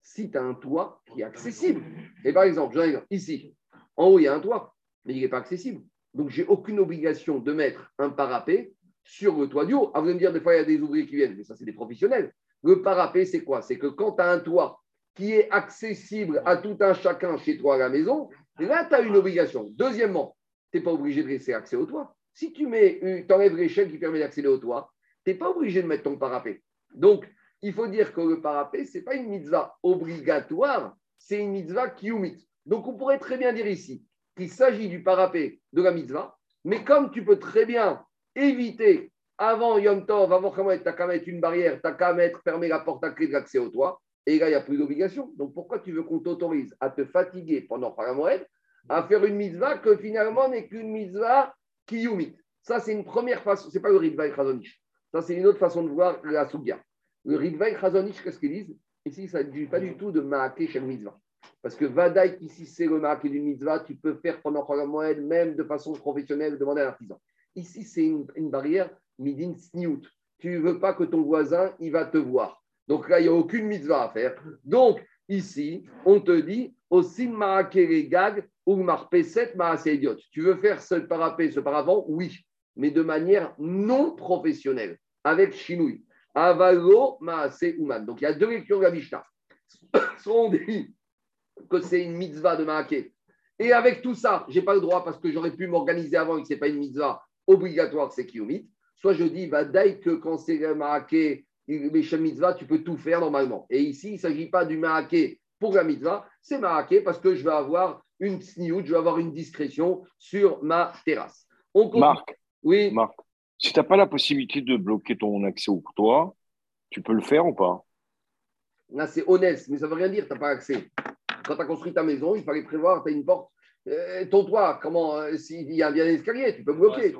Si tu as un toit qui est accessible. Et par exemple, un ici. En haut, il y a un toit, mais il n'est pas accessible. Donc, j'ai aucune obligation de mettre un parapet sur le toit du haut. Ah, vous allez me dire, des fois, il y a des ouvriers qui viennent, mais ça, c'est des professionnels. Le parapet, c'est quoi? C'est que quand tu as un toit qui est accessible à tout un chacun chez toi à la maison, là, tu as une obligation. Deuxièmement, tu n'es pas obligé de laisser accès au toit. Si tu mets, tu enlèves l'échelle qui permet d'accéder au toit, tu n'es pas obligé de mettre ton parapet. Donc, il faut dire que le parapet, ce n'est pas une mitzvah obligatoire, c'est une mitzvah kiumit. Donc, on pourrait très bien dire ici qu'il s'agit du parapet de la mitzvah, mais comme tu peux très bien éviter avant Yom Tov, avant Khamet, tu n'as qu'à mettre une barrière, tu n'as qu'à mettre, fermer la porte à clé de l'accès au toit, et là, il n'y a plus d'obligation. Donc, pourquoi tu veux qu'on t'autorise à te fatiguer pendant Paramoed, à faire une mitzvah que finalement n'est qu'une mitzvah kiyumit Ça, c'est une première façon. Ce n'est pas le Ritvaï Chazonish. Ça, c'est une autre façon de voir la Sougia. Le Ritvaï Chazonish, qu'est-ce qu'ils disent? Ici, ça ne dit pas du tout de Maaké chez mitzvah. Parce que Vadaï, ici, c'est le Maaké d'une mitzvah, tu peux faire pendant Paramoed, même de façon professionnelle, demander à l'artisan. Ici, c'est une, barrière midin sniout. Tu ne veux pas que ton voisin, il va te voir. Donc là, il n'y a aucune mitzvah à faire. Donc, Ici, on te dit aussi gag ou marpeset idiot. Tu veux faire ce parapet, ce paravent? Oui, mais de manière non professionnelle, avec chinouille. Avalo maase uman. Donc il y a deux lectures de la Mishnah. Soit on dit que c'est une mitzvah de maaké. Et avec tout ça, je n'ai pas le droit parce que j'aurais pu m'organiser avant et que ce n'est pas une mitzvah obligatoire, c'est kiomit. Soit je dis, bah, dès que quand c'est maaké, les mitzvah, tu peux tout faire normalement. Et ici, il ne s'agit pas du maaké pour la mitzvah, c'est maaké parce que je vais avoir une sniout, je vais avoir une discrétion sur ma terrasse. On Marc, oui. Marc, si tu n'as pas la possibilité de bloquer ton accès au toit, tu peux le faire ou pas? Là, c'est honnête, mais ça ne veut rien dire, tu n'as pas accès. Quand tu as construit ta maison, il fallait prévoir, tu as une porte. Euh, ton toit, comment euh, S'il y a bien un escalier, tu peux bloquer.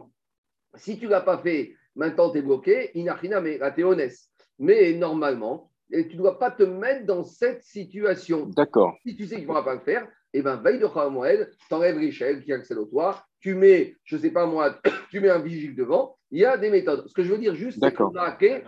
Si tu ne l'as pas fait, maintenant tu es bloqué, inachina, mais là, tu es honnête. Mais normalement, tu ne dois pas te mettre dans cette situation. D'accord. Si tu sais qu'il ne pourra pas le faire, eh bien, veille de Khamoel, tu enlèves l'échelle qui accède au toit, tu mets, je ne sais pas moi, tu mets un vigile devant. Il y a des méthodes. Ce que je veux dire juste, c'est que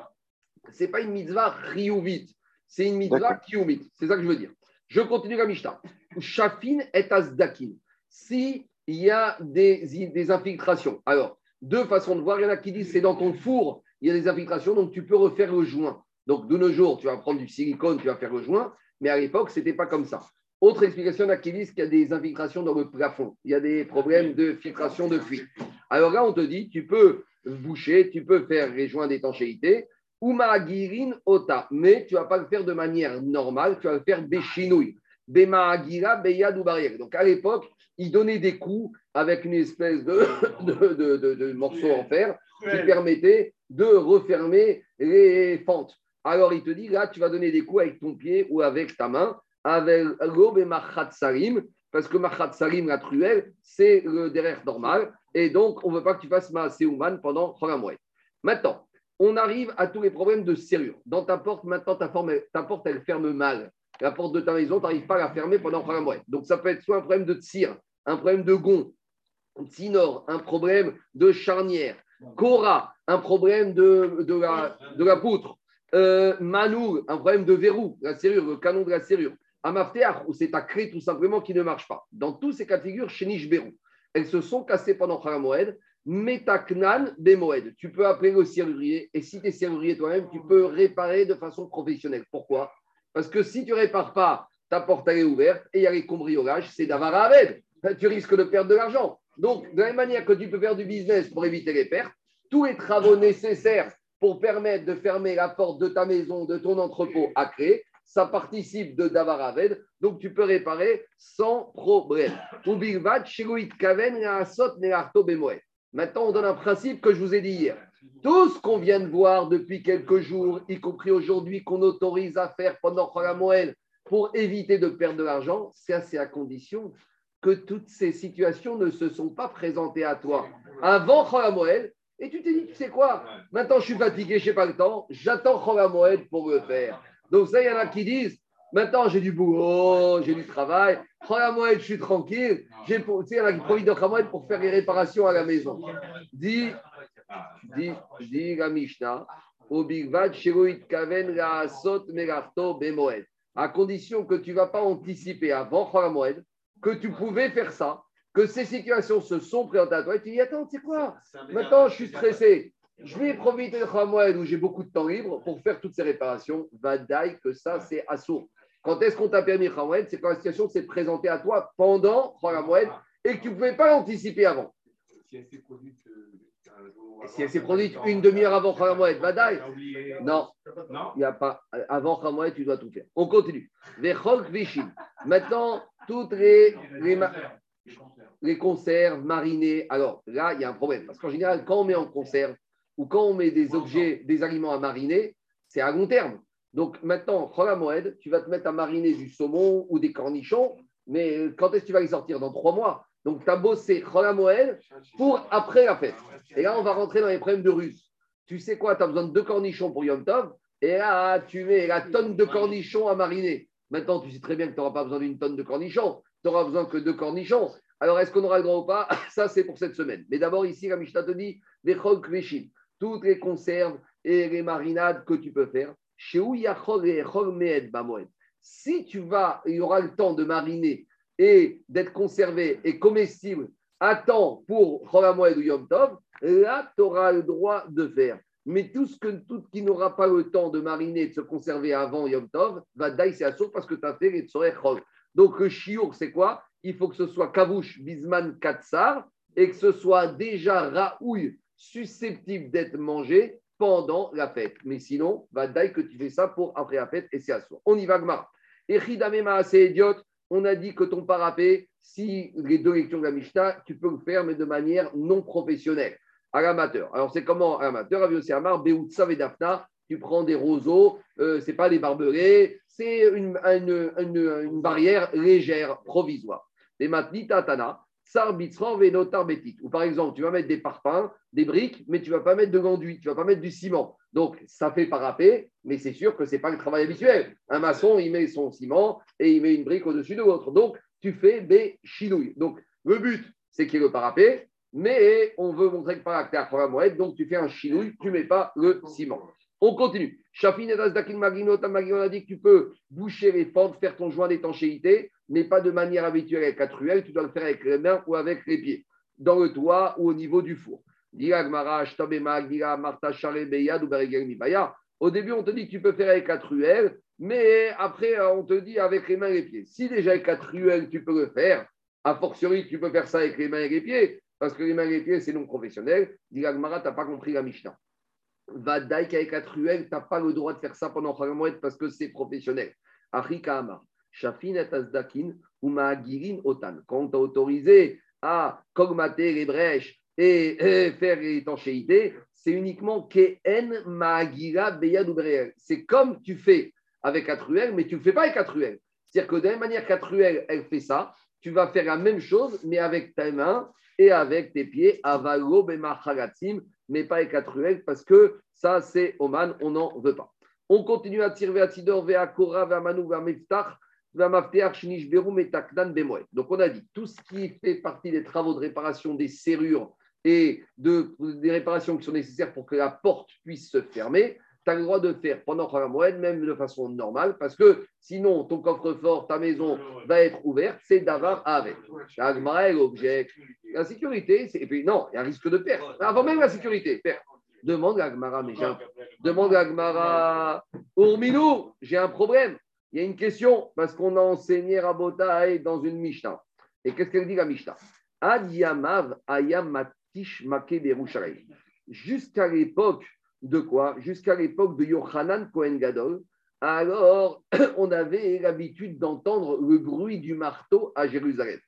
ce n'est pas une mitzvah riouvite, c'est une mitzvah kioumite. C'est ça que je veux dire. Je continue la Mishnah. Shafin et asdakin. S'il y a des, des infiltrations, alors, deux façons de voir. Il y en a qui disent c'est dans ton four, il y a des infiltrations, donc tu peux refaire le joint. Donc, de nos jours, tu vas prendre du silicone, tu vas faire le joint, mais à l'époque, ce n'était pas comme ça. Autre explication, il y a qui disent qu'il y a des infiltrations dans le plafond. Il y a des problèmes de filtration de fuite. Alors là, on te dit, tu peux boucher, tu peux faire les joints d'étanchéité, ou girin ota, mais tu ne vas pas le faire de manière normale, tu vas le faire béchinouille. Bemaagira beyad ou barrière. Donc à l'époque, ils donnaient des coups avec une espèce de, de, de, de morceau en fer qui permettait de refermer les fentes. Alors il te dit, là, tu vas donner des coups avec ton pied ou avec ta main, avec l'aube et salim, parce que machat salim, la truelle, c'est le derrière normal, et donc on ne veut pas que tu fasses ma human pendant Cholamouet. Maintenant, on arrive à tous les problèmes de serrure. Dans ta porte, maintenant, ta, ta porte, elle ferme mal. La porte de ta maison, tu n'arrives pas à la fermer pendant Cholamouet. Donc ça peut être soit un problème de tir, un problème de gond, Tinor, un problème de charnière, Cora, un problème de, de, la, de la poutre, euh, Manou, un problème de verrou, la serrure, le canon de la serrure, Amafteach, où c'est ta clé tout simplement qui ne marche pas. Dans tous ces cas de figure, chez Nishberou, elles se sont cassées pendant Kharamoed, Metaknan Bemoed. Tu peux appeler le serrurier, et si tu es serrurier toi-même, tu peux réparer de façon professionnelle. Pourquoi? Parce que si tu ne répares pas, ta porte est ouverte et il y a les cambriolages, c'est d'avoir Aved. Tu risques de perdre de l'argent. Donc, de la même manière que tu peux faire du business pour éviter les pertes, tous les travaux nécessaires pour permettre de fermer la porte de ta maison, de ton entrepôt à créer, ça participe de Davar Aved, donc tu peux réparer sans problème. Maintenant, on donne un principe que je vous ai dit hier. Tout ce qu'on vient de voir depuis quelques jours, y compris aujourd'hui, qu'on autorise à faire pendant Moël pour éviter de perdre de l'argent, c'est à condition que toutes ces situations ne se sont pas présentées à toi avant Moël. Et tu t'es dit, tu sais quoi? Maintenant, je suis fatigué, je n'ai pas le temps, j'attends Moël pour le faire. Donc, ça, il y en a qui disent, maintenant, j'ai du boulot, j'ai du travail, je suis tranquille. J'ai, tu sais, il y en a qui profitent de Moël pour faire les réparations à la maison. Dis, dis, dis la Mishnah, Kaven la Sot à condition que tu ne vas pas anticiper avant Moël que tu pouvais faire ça, que ces situations se sont présentées à toi et tu dis Attends, tu sais quoi? Maintenant, je suis stressé. Je vais profiter de Khamoued où j'ai beaucoup de temps libre pour faire toutes ces réparations. Vadaï, que ça, c'est assourd. Quand est-ce qu'on t'a permis Khamoued C'est quand la situation s'est présentée à toi pendant Khamoued et que tu ne pouvais pas l'anticiper avant. Si elle s'est produite, si elle s'est produite une demi-heure avant Khamoued, Vadaï Non, il n'y a pas. Avant Khamoued, tu dois tout faire. On continue. Maintenant, toutes les, les, conserves marinées. Alors là, il y a un problème. Parce qu'en général, quand on met en conserve ou quand on met des objets, des aliments à mariner, c'est à long terme. Donc maintenant, Moed, tu vas te mettre à mariner du saumon ou des cornichons, mais quand est-ce que tu vas les sortir? Dans trois mois. Donc tu as bossé Moed pour après la fête. Et là, on va rentrer dans les problèmes de russe. Tu sais quoi? Tu as besoin de deux cornichons pour Yom Tov, et là, tu mets la tonne de cornichons à mariner. Maintenant, tu sais très bien que tu n'auras pas besoin d'une tonne de cornichons, tu n'auras besoin que de cornichons. Alors, est-ce qu'on aura le droit ou pas? Ça, c'est pour cette semaine. Mais d'abord, ici, la Mishnah te dit toutes les conserves et les marinades que tu peux faire. Si tu vas, il y aura le temps de mariner et d'être conservé et comestible à temps pour Cholamoed ou Yom Tov, là, tu auras le droit de faire. Mais tout ce que, tout qui n'aura pas le temps de mariner et de se conserver avant Yom Tov, va daï, c'est assour parce que tu as fait les tsorech. Donc, le chiour, c'est quoi? Il faut que ce soit kavouche, bisman, katsar et que ce soit déjà raouille, susceptible d'être mangé pendant la fête. Mais sinon, va que tu fais ça pour après la fête et c'est assour. On y va, Gmar. Et Chidamema, c'est idiote. On a dit que ton parapet, si les deux lectures de la Mishnah, tu peux le faire, mais de manière non professionnelle, à l'amateur. Alors, c'est comment à l'amateur? Avec aussi Amar, Beoutsav et Dafna, tu prends des roseaux, euh, c'est pas des barbelés, c'est une, une, une- barrière légère, provisoire. Les matni tatana, Ou par exemple, tu vas mettre des parpaings, des briques, mais tu vas pas mettre de l'enduit, tu vas pas mettre du ciment. Donc, ça fait parapet, mais c'est sûr que c'est pas le travail habituel. Un maçon, il met son ciment et il met une brique au-dessus de l'autre. Donc, tu fais des chinouilles. Donc, le but, c'est qu'il y ait le parapet, mais on veut montrer que par acteur pour la donc tu fais un chinouille, tu ne mets pas le ciment. On continue. Shafin et Dakin Magino, Tamagino a dit que tu peux boucher les fentes, faire ton joint d'étanchéité, mais pas de manière habituelle avec la truelle, tu dois le faire avec les mains ou avec les pieds, dans le toit ou au niveau du four. Au début, on te dit que tu peux faire avec la truelle, mais après, euh, on te dit avec les mains et les pieds. Si déjà avec la truelle, tu peux le faire, a fortiori, tu peux faire ça avec les mains et les pieds, parce que les mains et les pieds, c'est non professionnel. Dira Gmara, tu n'as pas compris la Mishnah. Va daïk avec la truelle, tu n'as pas le droit de faire ça pendant Khagamoued parce que c'est professionnel. Afrika Amar, Shafin et Azdakin, ou Maagirin Otan. Quand on t'a autorisé à cogmater les brèches et, et faire l'étanchéité, c'est uniquement Keen Maagira Beyad. C'est comme tu fais avec la truelle, mais tu ne fais pas avec la truelle. C'est-à-dire que de la même manière la truelle, elle fait ça, tu vas faire la même chose, mais avec tes mains et avec tes pieds, avalo bemachagatzim, mais pas avec la truelle, parce que ça, c'est Oman, on n'en veut pas. On continue à tirer à Tidor, vers Kora, Manou, vers Meftach, Donc, on a dit tout ce qui fait partie des travaux de réparation des serrures et de, des réparations qui sont nécessaires pour que la porte puisse se fermer, tu as le droit de faire pendant Khagamoued, même de façon normale, parce que sinon, ton coffre-fort, ta maison va être ouverte, c'est d'avoir avec. Objecte. La sécurité, et puis non, il y a un risque de perte. Avant même la sécurité, perte. Demande à Agmara, mais j'ai un- demande à Agmara, Urminou, j'ai un problème. Il y a une question, parce qu'on a enseigné Rabotai dans une Mishnah. Et qu'est-ce qu'elle dit la Mishnah? Ad Yamav Ayam Matish Make Berushalay. Jusqu'à l'époque de quoi? Jusqu'à l'époque de Yohanan Kohen Gadol, alors on avait l'habitude d'entendre le bruit du marteau à Jérusalem.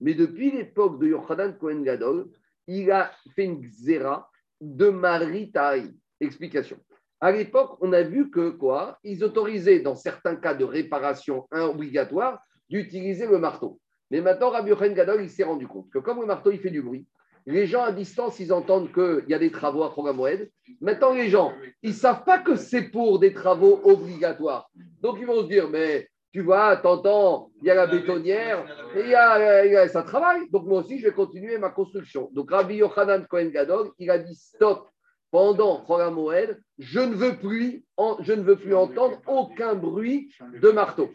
Mais depuis l'époque de Yohanan Kohen Gadol, il a fait une xéra de Maritaï. Explication. À l'époque, on a vu que quoi? Ils autorisaient, dans certains cas de réparation obligatoire, d'utiliser le marteau. Mais maintenant, Rabbi Yochanan Gadol, il s'est rendu compte que comme le marteau, il fait du bruit, les gens à distance, ils entendent qu'il y a des travaux à Khogamoed. Maintenant, les gens, ils ne savent pas que c'est pour des travaux obligatoires. Donc, ils vont se dire, mais tu vois, t'entends, il y a la bétonnière, et il y a, y ça travaille. Donc, moi aussi, je vais continuer ma construction. Donc, Rabbi Yochanan Cohen Gadol, il a dit stop. Pendant Khogamoed, je ne veux plus, je ne veux plus entendre aucun bruit de marteau.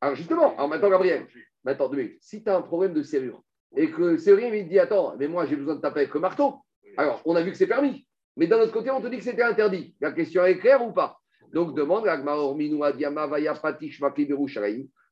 Alors, justement, alors maintenant, Gabriel, maintenant, si tu as un problème de serrure, et que le serrurier il dit Attends, mais moi j'ai besoin de taper avec le marteau. Alors, on a vu que c'est permis. Mais d'un autre côté, on te dit que c'était interdit. La question est claire ou pas? Donc, demande.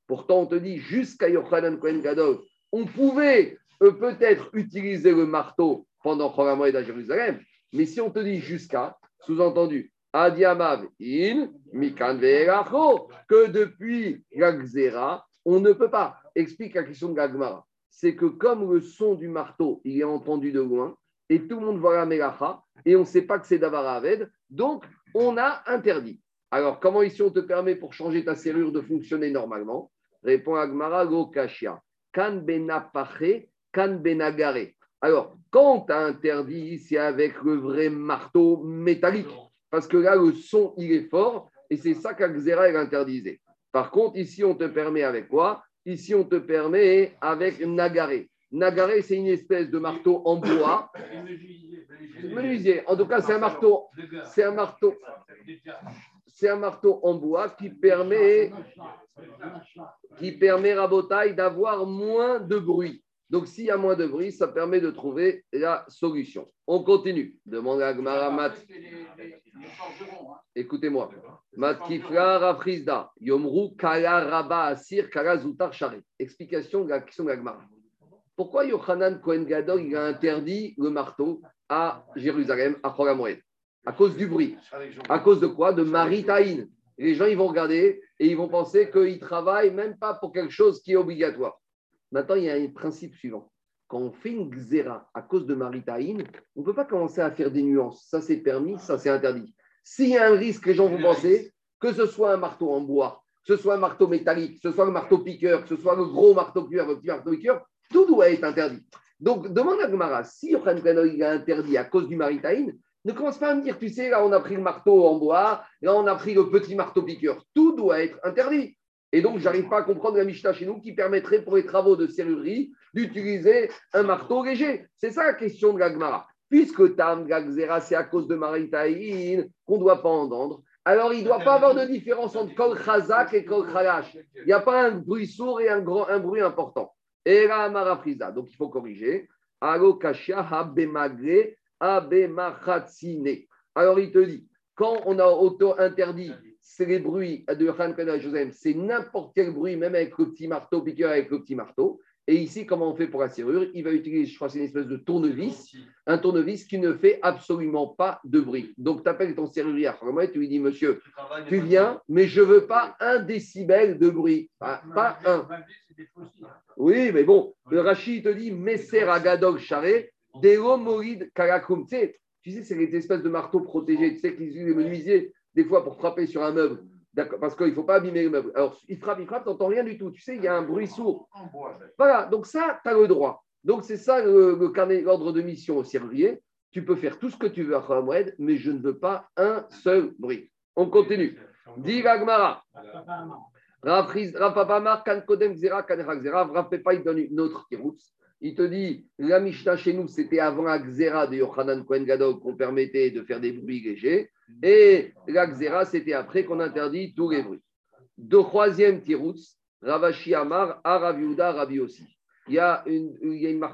Pourtant, on te dit jusqu'à Yochanan Kohen Gadol, on pouvait euh, peut-être utiliser le marteau pendant Choramoed à Jérusalem. Mais si on te dit jusqu'à, sous-entendu, Adiamav in Mikan que depuis Xéra, on ne peut pas. Explique la question de Gagmara c'est que comme le son du marteau, il est entendu de loin, et tout le monde voit la mélacha, et on ne sait pas que c'est Davara Aved, donc on a interdit. Alors, comment ici on te permet pour changer ta serrure de fonctionner normalement? Répond Agmara Lokashia. Kan benapache, kan benagare. Alors, quand on t'a interdit, c'est avec le vrai marteau métallique, parce que là, le son, il est fort, et c'est ça elle interdisait. Par contre, ici, on te permet avec quoi? Ici, on te permet avec nagaré. Nagaré, c'est une espèce de marteau en bois. Menuisier. En tout cas, c'est un marteau. C'est un marteau. c'est un marteau en bois qui permet, qui permet Rabotaille d'avoir moins de bruit. Donc, s'il y a moins de bruit, ça permet de trouver la solution. On continue. Demande à Gmara Mat. Écoutez-moi. Mat Kifra Rafrizda. Yomru Kala Rabba Asir Kala Zoutar Shari. Explication de la question de la Gemara. Pourquoi Yochanan Kohen Gadol il a interdit le marteau à Jérusalem, à Chol HaMoed? À cause du bruit. À cause de quoi? De Maritaïn. Les gens, ils vont regarder et ils vont penser qu'ils travaillent même pas pour quelque chose qui est obligatoire. Maintenant, il y a un principe suivant. Quand on fait une xéra à cause de Maritaïn, on ne peut pas commencer à faire des nuances. Ça, c'est permis, ça, c'est interdit. S'il y a un risque, les gens vont penser que ce soit un marteau en bois, que ce soit un marteau métallique, que ce soit le marteau piqueur, que ce soit le gros marteau cuir, le petit marteau piqueur, tout doit être interdit. Donc, demande à Gmara, si Yochanan Kohen il a interdit à cause du Maritaïn, ne commence pas à me dire, tu sais, là, on a pris le marteau en bois, là, on a pris le petit marteau piqueur. Tout doit être interdit. Et donc, je n'arrive pas à comprendre la Mishnah chez nous qui permettrait pour les travaux de serrurerie d'utiliser un marteau léger. C'est ça la question de la Gemara. Puisque Tam Gagzera, c'est à cause de Maritaïn qu'on ne doit pas entendre, alors il ne doit pas avoir de différence entre Kol Chazak et Kol Khalash. Il n'y a pas un bruit sourd et un, grand, un bruit important. Et là, Marafriza. Donc, il faut corriger. Alors, il te dit, quand on a auto-interdit c'est les bruits de Kana Joseph, c'est n'importe quel bruit, même avec le petit marteau, piqueur avec le petit marteau. Et ici, comment on fait pour la serrure? Il va utiliser, je crois, c'est une espèce de tournevis, un tournevis qui ne fait absolument pas de bruit. Donc, tu appelles ton serrurier à Khamouet, tu lui dis, monsieur, tu viens, mais je ne veux pas un décibel de bruit. Pas, pas un. Oui, mais bon, le Rachid te dit, Messer Agadog Charé, Dero Morid Karakum. Tu sais, tu sais, c'est les espèces de marteaux protégés, tu sais, qu'ils utilisent les menuisiers, des fois pour frapper sur un meuble. Parce qu'il ne faut pas abîmer le meuble. Alors, il frappe, il frappe, tu n'entends rien du tout. Tu sais, il y a un bruit sourd. Voilà, donc ça, tu as le droit. Donc, c'est ça le, carnet, l'ordre de mission au serrurier. Tu peux faire tout ce que tu veux à mais je ne veux pas un seul bruit. On continue. Dis Gagmara. Rapapamar, Kan Kodem Zera, Kan Zera. Rapepa, il donne une autre. Il te dit, la Mishnah chez nous, c'était avant la Xéra de Yochanan Kohen Gadol qu'on permettait de faire des bruits légers. Et la Xéra, c'était après qu'on interdit tous les bruits. De troisième tiroutz, Ravashi Amar, à Ravi Uda, Ravi aussi. Il y a une, il y a une.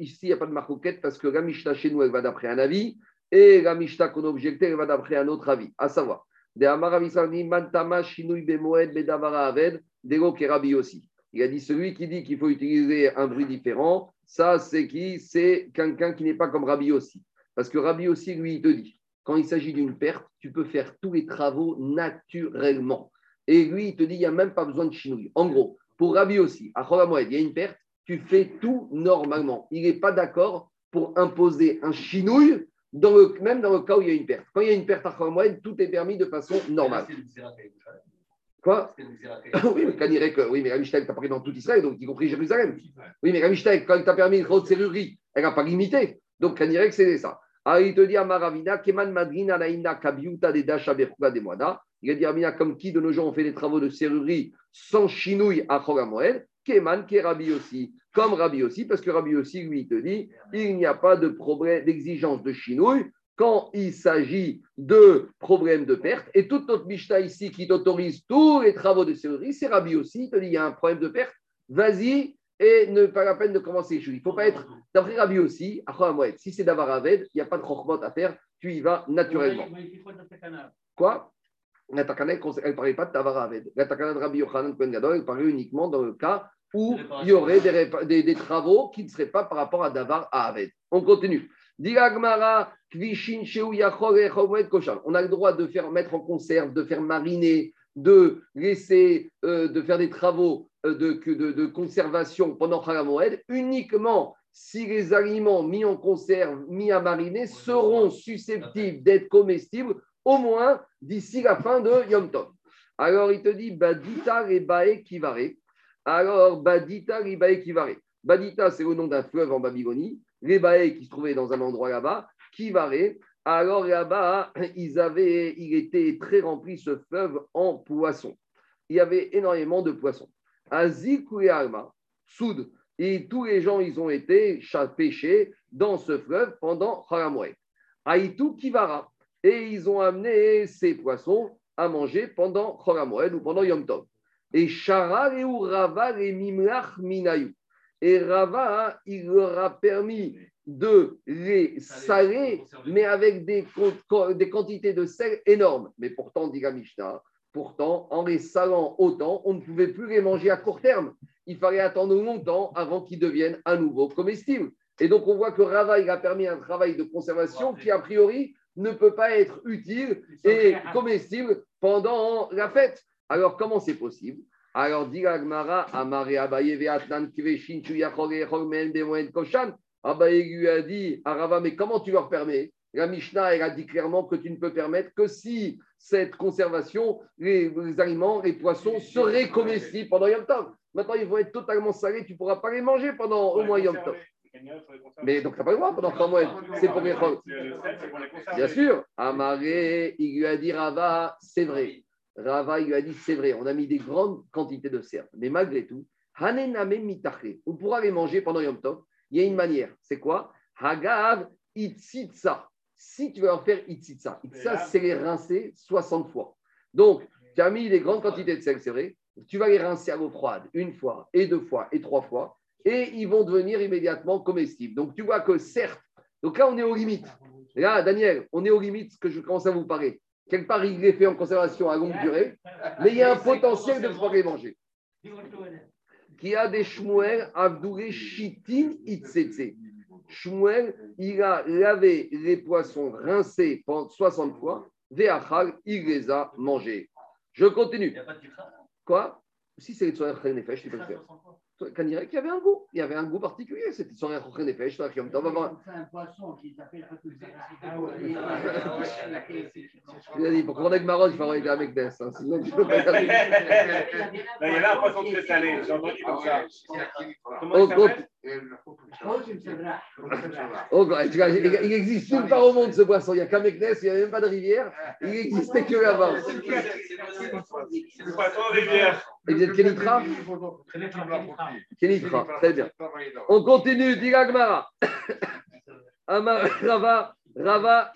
Ici, il n'y a pas de marcoquette parce que la Mishnah chez nous, elle va d'après un avis. Et la Mishnah qu'on a objectée, elle va d'après un autre avis. À savoir, de Amar Avisarni, Mantama, Shinui Bemoed, Bedavara Aved, Dego Kerabi aussi. Il a dit celui qui dit qu'il faut utiliser un bruit différent, ça c'est qui? C'est quelqu'un qui n'est pas comme Rabbi aussi. Parce que Rabbi aussi, lui, il te dit, quand il s'agit d'une perte, tu peux faire tous les travaux naturellement. Et lui, il te dit, il n'y a même pas besoin de chinouille. En gros, pour Rabbi aussi, à Cholamoued, il y a une perte, tu fais tout normalement. Il n'est pas d'accord pour imposer un chinouille, même dans le cas où il y a une perte. Quand il y a une perte à Cholamoued, tout est permis de façon normale. Quoi Oui, mais quand dirait que oui, mais la Mishnah t'a parlé dans tout Israël, donc y compris Jérusalem. Oui, mais la Mishnah, quand elle t'a permis une grosse serrurerie, elle n'a pas limité. Donc, quand dirait que c'est ça. Alors, il te dit à Maravina, Keman Madrina Naïna Kabiuta de Dasha de Moana. Il a dit Amina, comme qui de nos gens ont fait des travaux de serrurerie sans chinouille à Chogamoel Keman, qui est Rabbi aussi. Comme Rabbi aussi, parce que Rabbi aussi, lui, il te dit il n'y a pas de problème d'exigence de chinouille quand il s'agit de problèmes de perte. Et toute notre Mishnah ici qui t'autorise tous les travaux de serrurerie, c'est Rabbi aussi. Il te dit il y a un problème de perte, vas-y et ne pas la peine de commencer les choses. Il ne faut pas être, d'après Rabbi aussi, si c'est d'avoir Aved, il n'y a pas de chokmot à faire, tu y vas naturellement. Quoi? La takana, elle ne parlait pas de Tavar Aved. La takana de Rabbi Yochanan Gadol, elle parlait uniquement dans le cas où il y aurait des, répa- des- des travaux qui ne seraient pas par rapport à Davar à Aved. On continue. On a le droit de faire mettre en conserve, de faire mariner, de laisser, euh, de faire des travaux euh, de, conservation pendant Chalamoed uniquement si les aliments mis en conserve, mis à mariner, seront susceptibles d'être comestibles au moins d'ici la fin de Yom Tov. Alors il te dit Badita Rebae Kivare. Alors Badita Rebae Kivare. Badita, c'est le nom d'un fleuve en Babylonie. Rebae qui se trouvait dans un endroit là-bas. Kivare. Alors là-bas, ils avaient, il était très rempli ce fleuve en poissons. Il y avait énormément de poissons. Alma, Soud, et tous les gens, ils ont été pêchés dans ce fleuve pendant Haramoué. Aïtou Kivara. Et ils ont amené ces poissons à manger pendant HaMoed ou pendant Yom Tov. Et Shara et et. Et Rava, il leur a permis de les saler, mais avec des, quantités de sel énormes. Mais pourtant, dit la Mishnah, pourtant, en les salant autant, on ne pouvait plus les manger à court terme. Il fallait attendre longtemps avant qu'ils deviennent à nouveau comestibles. Et donc, on voit que Rava, il a permis un travail de conservation qui, a priori, ne peut pas être utile et comestible pendant la fête. Alors, comment c'est possible? Alors, dit Agmara, Amare Abaye Veatnan Kveshin Chuyachor Echor Men Bemoen Koshan. Abaye lui a dit à Rava, mais comment tu leur permets? La Mishnah, elle a dit clairement que tu ne peux permettre que si cette conservation, les, les aliments, les poissons seraient comestibles pendant Yom Tov. Maintenant, ils vont être totalement salés, tu ne pourras pas les manger pendant au moins Yom Tov. Mais donc, tu n'as pas le droit pendant trois mois. C'est pour les Bien sûr, Amaré, il lui a dit Rava, c'est vrai. Rava, lui a dit c'est vrai. On a mis des grandes quantités de cerf. Mais malgré tout. On pourra les manger pendant Yom Tov. Il y a une manière. C'est quoi? Hagav itzitsa. Si tu veux en faire itzitsa, itzitsa, c'est les rincer 60 fois. Donc, tu as mis des grandes quantités de sel, c'est vrai. Tu vas les rincer à l'eau froide une fois, et deux fois, et trois fois. Et ils vont devenir immédiatement comestibles. Donc, tu vois que certes, donc là, on est aux limites. Là, Daniel, on est aux limites que je commence à vous parler. Quelque part, il est fait en conservation à longue durée, mais il y a un potentiel de pouvoir les manger. Qui a des Shmuel Avdouré Shitin Itzetse. Shmuel, il a lavé les poissons rincés pendant 60 fois. Veachal, il les a mangés. Je continue. Quoi? Si c'est les Tzorer Nefesh, tu peux le faire. Quand il y avait un goût, il y avait un goût particulier. C'était Yom Tov, avant- C'est un poisson qui s'appelle Ah Il a dit, pour qu'on ait que Maroc, il faut avoir avec Des. Hein, sinon, je peux pas y arriver. Là, il y a là un poisson très salé. J'ai entendu comme ça. Comment il s'appelle Oh, bah, il il existe nulle part au monde ce poisson. Il n'y a qu'à Meknes, il n'y a même pas de rivière. Il n'existait que là-bas. Et Kenitra très bien. On continue, dit Rava, Rava,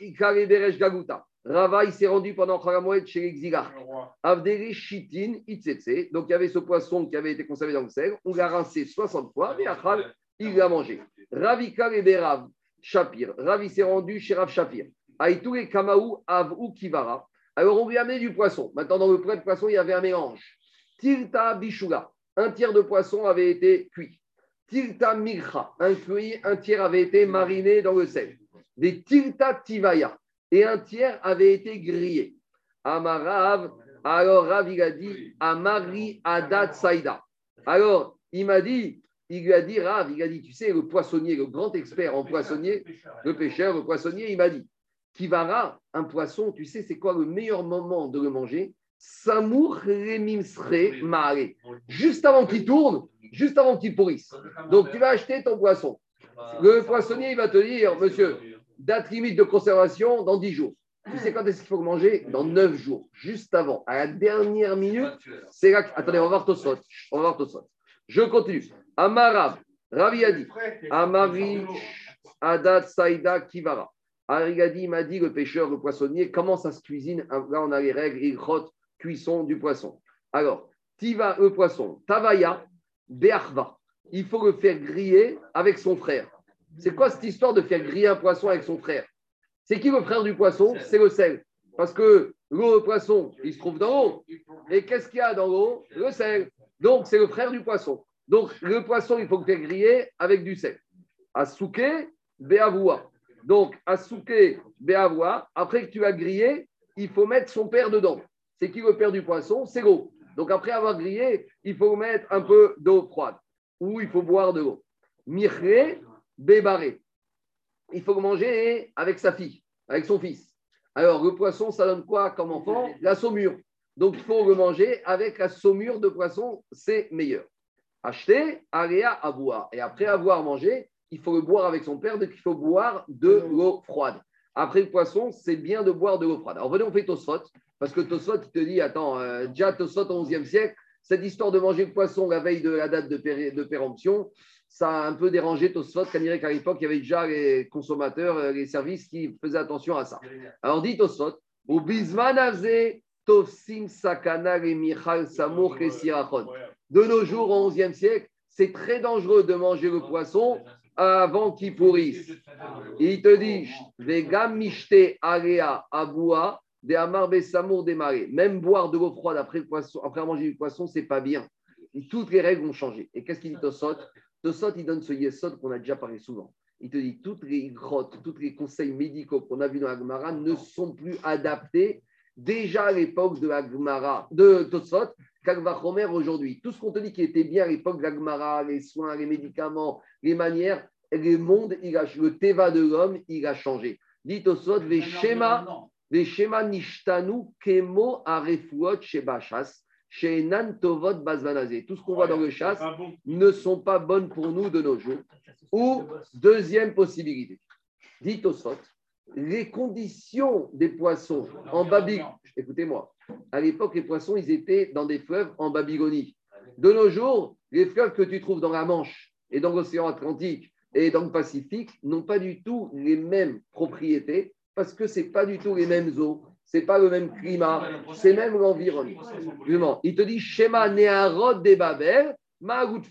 Gaguta. Rava, il s'est rendu pendant Kharamoued chez l'exilar. Le roi. Avderi Shitin Itsetse. Donc, il y avait ce poisson qui avait été conservé dans le sel. On l'a rincé 60 fois. Et Achal, il l'a mangé. Ravika et Berav Shapir. Rav, il s'est rendu chez Rav Shapir. Aïtou et Kamaou Avou Kivara. Alors, on lui a amené du poisson. Maintenant, dans le plat de poisson, il y avait un mélange. Tilta Bishula. Un tiers de poisson avait été cuit. Tilta Mikra. Un, cuit, un tiers avait été mariné dans le sel. Des Tilta Tivaya. Et un tiers avait été grillé. Amarav. Alors, Rav, il a dit Amari Adat Saïda. Alors, il m'a dit, il lui a dit, Rav, il a dit, tu sais, le poissonnier, le grand expert en poissonnier, le pêcheur, le poissonnier, il m'a dit, Kivara, un poisson, tu sais, c'est quoi le meilleur moment de le manger? Samour remimsre maare. Juste avant qu'il tourne, juste avant qu'il pourrisse. Donc, tu vas acheter ton poisson. Le poissonnier, il va te dire, monsieur, date limite de conservation dans 10 jours. Tu sais quand est-ce qu'il faut le manger? Dans 9 jours, juste avant, à la dernière minute. C'est là que... Attendez, on va voir Tosot. On va voir Tosot. Je continue. Amarav, Ravi a dit, Amari, Adat, Saïda, Kivara. Arigadi m'a dit, le pêcheur, le poissonnier, comment ça se cuisine? Là, on a les règles, il crotte, cuisson du poisson. Alors, Tiva, le poisson, Tavaya, Beachva. Il faut le faire griller avec son frère. C'est quoi cette histoire de faire griller un poisson avec son frère? C'est qui le frère du poisson? C'est le sel. Parce que l'eau, le poisson, il se trouve dans l'eau. Et qu'est-ce qu'il y a dans l'eau? Le sel. Donc, c'est le frère du poisson. Donc, le poisson, il faut le faire griller avec du sel. Asuke, Beavoua. Donc, Asuke, Beavoua. Après que tu as grillé, il faut mettre son père dedans. C'est qui le père du poisson? C'est l'eau. Donc, après avoir grillé, il faut mettre un peu d'eau froide. Ou il faut boire de l'eau. Miré, Bébaré. Il faut manger avec sa fille, avec son fils. Alors, le poisson, ça donne quoi comme enfant? La saumure. Donc, il faut le manger avec la saumure de poisson, c'est meilleur. Acheter, aléa à boire. Et après avoir mangé, il faut le boire avec son père, donc il faut boire de l'eau froide. Après le poisson, c'est bien de boire de l'eau froide. Alors, venez, on fait Tosfot, parce que Tosfot, il te dit, attends, euh, déjà Tosfot au XIe siècle, cette histoire de manger le poisson la veille de la date de péremption, ça a un peu dérangé Tosfot, dirait qu'à l'époque, il y avait déjà les consommateurs, euh, les services qui faisaient attention à ça. Alors, dit Tosfot, Avzé, Tofsim Sakana Samour. De nos jours, au XIe siècle, c'est très dangereux de manger le poisson avant qu'il pourrisse. Il te dit, Vega mishte area aboua de amar. Même boire de l'eau froide après, le poisson, après manger du poisson, c'est pas bien. Toutes les règles ont changé. Et qu'est-ce qu'il dit Tosot Tosot, il donne ce yesod qu'on a déjà parlé souvent. Il te dit, toutes les grottes, tous les conseils médicaux qu'on a vus dans la Gemara ne sont plus adaptés déjà à l'époque de la Gemara, de Tosot, Kalvachomer aujourd'hui. Tout ce qu'on te dit qui était bien à l'époque de la Gemara, les soins, les médicaments, les manières, le monde, il a, le teva de l'homme, il a changé. Dit Tosot, les schémas, les schémas nishtanu kemo arefuot shebachas, shenan tovot bazvanazé. Tout ce qu'on voit dans le chasse bon ne sont pas bonnes pour nous de nos jours. Ou deuxième possibilité, dit Tosot, les conditions des poissons en Babylonie. Écoutez-moi, à l'époque, les poissons, ils étaient dans des fleuves en Babylonie. De nos jours, les fleuves que tu trouves dans la Manche et dans l'océan Atlantique et dans le Pacifique n'ont pas du tout les mêmes propriétés parce que ce n'est pas du tout les mêmes eaux, ce n'est pas le même climat, c'est même l'environnement. Il te dit Shema Neharot des Babel,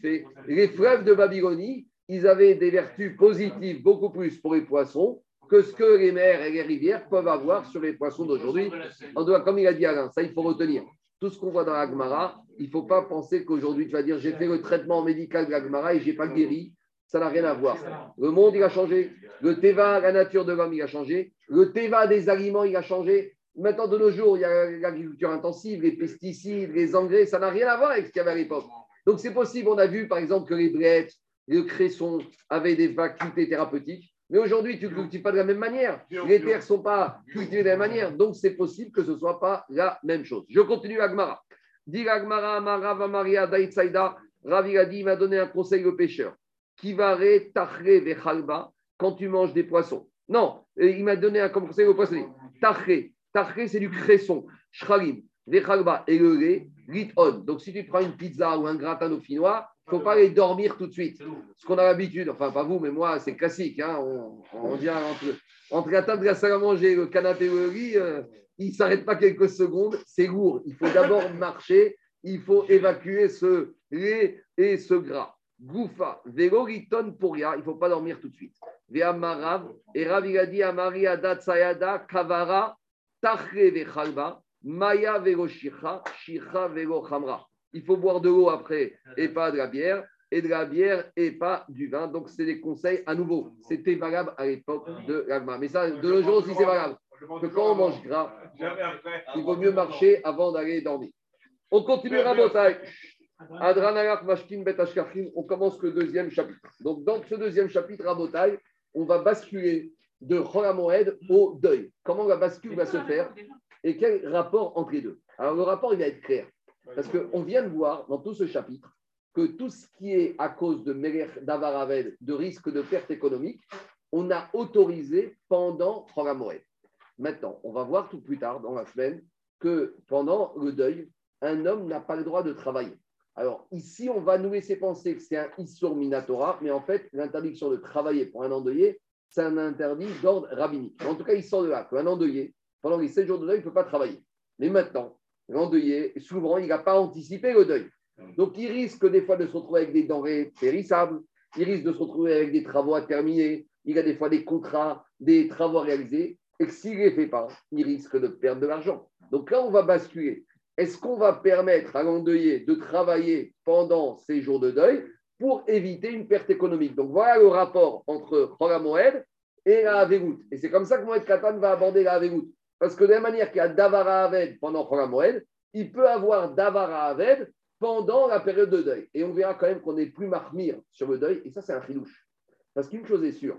fait. Les fleuves de Babylonie, ils avaient des vertus positives beaucoup plus pour les poissons que ce que les mers et les rivières peuvent avoir sur les poissons d'aujourd'hui. En tout cas, comme il a dit Alain, ça il faut retenir. Tout ce qu'on voit dans la Gemara, il ne faut pas penser qu'aujourd'hui tu vas dire j'ai fait le traitement médical de la Gemara et je n'ai pas guéri. Ça n'a rien à voir. Le monde, il a changé. Le Teva, la nature de l'homme, il a changé. Le Teva des aliments, il a changé. Maintenant, de nos jours, il y a l'agriculture intensive, les pesticides, les engrais, ça n'a rien à voir avec ce qu'il y avait à l'époque. Donc, c'est possible. On a vu, par exemple, que les blettes, le cresson avaient des facultés thérapeutiques. Mais aujourd'hui, tu ne cultives pas de la même manière. Les terres ne sont pas cultivées de la même manière. Donc, c'est possible que ce ne soit pas la même chose. Je continue Agmara. Dit Agmara, Amara, Maria, Daitsaïda. Ravi il m'a donné un conseil au pêcheur. Kivare, Tachre, Vechalba, quand tu manges des poissons. Non, il m'a donné un conseil au poissonnier. Tachre, Tachre, c'est du cresson. Shralim, Vechalba et le lait, Liton. Donc, si tu prends une pizza ou un gratin dauphinois, il ne faut pas aller dormir tout de suite. Ce qu'on a l'habitude, enfin pas vous, mais moi, c'est classique. Hein, on, on vient entre, entre la table de la salle à manger et le canapé ou le lit, euh, il ne s'arrête pas quelques secondes, c'est lourd. Il faut d'abord marcher, il faut évacuer ce lait et ce gras. Goufa, véloriton pouria, il ne faut pas dormir tout de suite. Ve'amarav, et Rav il a dit à Maria Datsayada, Kavara, Maya velo shicha, shicha velo chamra. Il faut boire de l'eau après et pas de la bière, et de la bière et pas du vin. Donc, c'est des conseils à nouveau. C'était valable à l'époque de l'agma. Mais ça, de nos jours aussi, c'est valable. Que quand on mange gras, il vaut mieux marcher avant d'aller dormir. On continue Rabotai. Adranalak Mashkin Bet on commence le deuxième chapitre. Donc, dans ce deuxième chapitre, Rabotai, on va basculer de Moed au deuil. Comment la bascule va se faire et quel rapport entre les deux? Alors, le rapport, il va être clair. Parce qu'on vient de voir dans tout ce chapitre que tout ce qui est à cause de Melech Davaraved, de risque de perte économique, on a autorisé pendant Moed. Maintenant, on va voir tout plus tard dans la semaine que pendant le deuil, un homme n'a pas le droit de travailler. Alors ici, on va nous laisser penser que c'est un Issur Minatora, mais en fait, l'interdiction de travailler pour un endeuillé, c'est un interdit d'ordre rabbinique. En tout cas, il sort de là qu'un endeuillé, pendant les 7 jours de deuil, il ne peut pas travailler. Mais maintenant, l'endeuillé, souvent, il n'a pas anticipé le deuil. Donc, il risque des fois de se retrouver avec des denrées périssables, il risque de se retrouver avec des travaux à terminer, il a des fois des contrats, des travaux à réaliser, et s'il ne les fait pas, il risque de perdre de l'argent. Donc là, on va basculer. Est-ce qu'on va permettre à l'endeuillé de travailler pendant ces jours de deuil? Pour éviter une perte économique Donc voilà le rapport entre Moed et la Avegout. Et c'est comme ça que Moed Katan va aborder la Avegout. Parce que de la manière qu'il y a Davara Aved pendant Moed, il peut avoir Davara Aved pendant la période de deuil. Et on verra quand même qu'on est plus marmire sur le deuil. Et ça, c'est un filouche. Parce qu'une chose est sûre,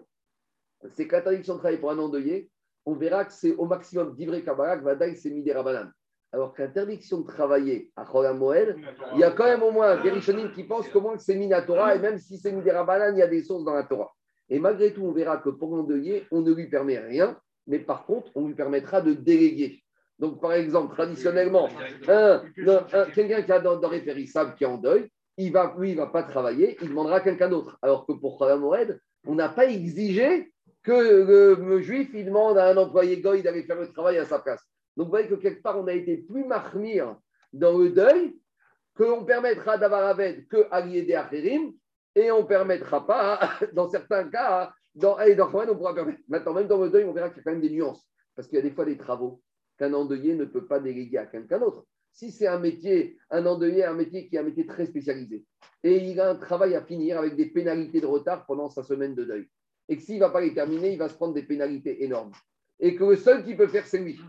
c'est que l'interdiction de travailler pour un endeuillé, on verra que c'est au maximum d'Ivré Kabbalah, Vadaï, c'est Midé Rabanan. Alors que l'interdiction de travailler à Cholam Moed, il y a quand même au moins des Rishonim qui pensent qu'au moins que c'est Minatora, et même si c'est Midé Rabanan, il y a des sources dans la Torah. Et malgré tout, on verra que pour l'endeuillé, on ne lui permet rien, mais par contre, on lui permettra de déléguer. Donc, par exemple, traditionnellement, un, un, quelqu'un qui a dans, périssables, qui est en deuil, il va, lui, il ne va pas travailler, il demandera à quelqu'un d'autre. Alors que pour Cholam Moed, on n'a pas exigé que le, le, juif il demande à un employé goy d'aller faire le travail à sa place. Donc vous voyez que quelque part, on a été plus marmire dans le deuil qu'on permettra d'avoir avec que des Acherim et on ne permettra pas, dans certains cas, dans, et dans on pourra permettre. Maintenant, même dans le deuil, on verra qu'il y a quand même des nuances. Parce qu'il y a des fois des travaux qu'un endeuillé ne peut pas déléguer à quelqu'un d'autre. Si c'est un métier, un endeuillé, un métier qui est un métier très spécialisé, et il a un travail à finir avec des pénalités de retard pendant sa semaine de deuil, et que s'il ne va pas les terminer, il va se prendre des pénalités énormes, et que le seul qui peut faire, c'est lui.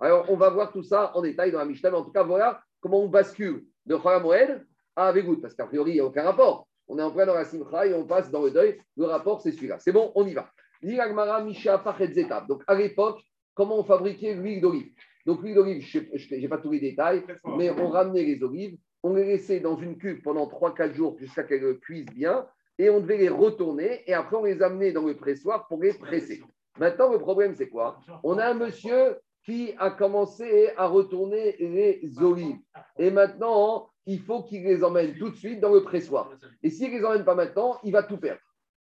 Alors, on va voir tout ça en détail dans la Mishnah, mais en tout cas, voilà comment on bascule de Moed à Avegout, parce qu'a priori, il n'y a aucun rapport. On est en plein dans la Simcha et on passe dans le deuil. Le rapport, c'est celui-là. C'est bon, on y va. Donc, à l'époque, comment on fabriquait l'huile d'olive? Donc, l'huile d'olive, je n'ai pas tous les détails, mais on ramenait les olives, on les laissait dans une cuve pendant 3-4 jours jusqu'à qu'elles cuisent bien, et on devait les retourner, et après, on les amenait dans le pressoir pour les presser. Maintenant, le problème, c'est quoi? On a un monsieur qui a commencé à retourner les olives. Et maintenant, il faut qu'il les emmène tout de suite dans le pressoir. Et s'il ne les emmène pas maintenant, il va tout perdre.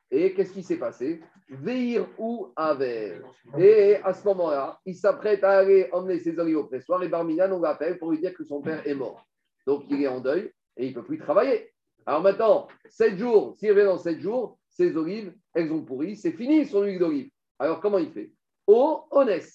Et qu'est-ce qui s'est passé? Veir ou avec. Et à ce moment-là, il s'apprête à aller emmener ses olives au pressoir et Barminan, on l'appelle pour lui dire que son père est mort. Donc il est en deuil et il ne peut plus travailler. Alors maintenant, 7 jours, s'il revient dans 7 jours, ses olives, elles ont pourri, c'est fini son huile d'olive. Alors comment il fait? Oh, honnête.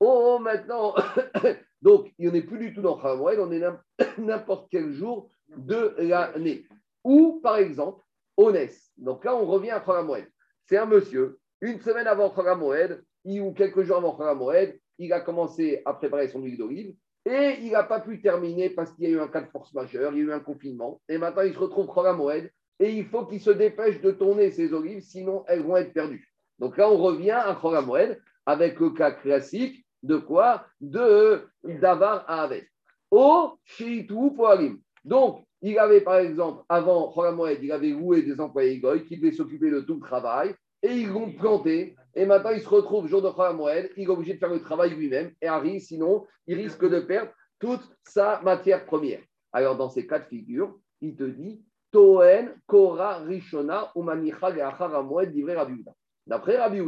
Oh, maintenant, donc il n'est plus du tout dans Khamoued, on est n'importe quel jour de l'année. Ou par exemple, Onès. Donc là, on revient à Khamoued. C'est un monsieur, une semaine avant Khamoued, ou quelques jours avant Khamoued, il a commencé à préparer son huile d'olive et il n'a pas pu terminer parce qu'il y a eu un cas de force majeure, il y a eu un confinement. Et maintenant, il se retrouve Khamoued et il faut qu'il se dépêche de tourner ses olives, sinon elles vont être perdues. Donc là, on revient à Khamoued avec le cas classique de quoi? De Davar à Avet. Au Shiitou Poalim. Donc, il avait par exemple, avant Moed, il avait loué des employés goy qui devaient s'occuper de tout le travail et ils l'ont planté. Et maintenant, il se retrouve jour de Moed, il est obligé de faire le travail lui-même et Harry, sinon, il risque de perdre toute sa matière première. Alors, dans ces cas de figure, il te dit Toen, Kora, Rishona, Umanicha, Moed, livré Rabbi D'après Rabbi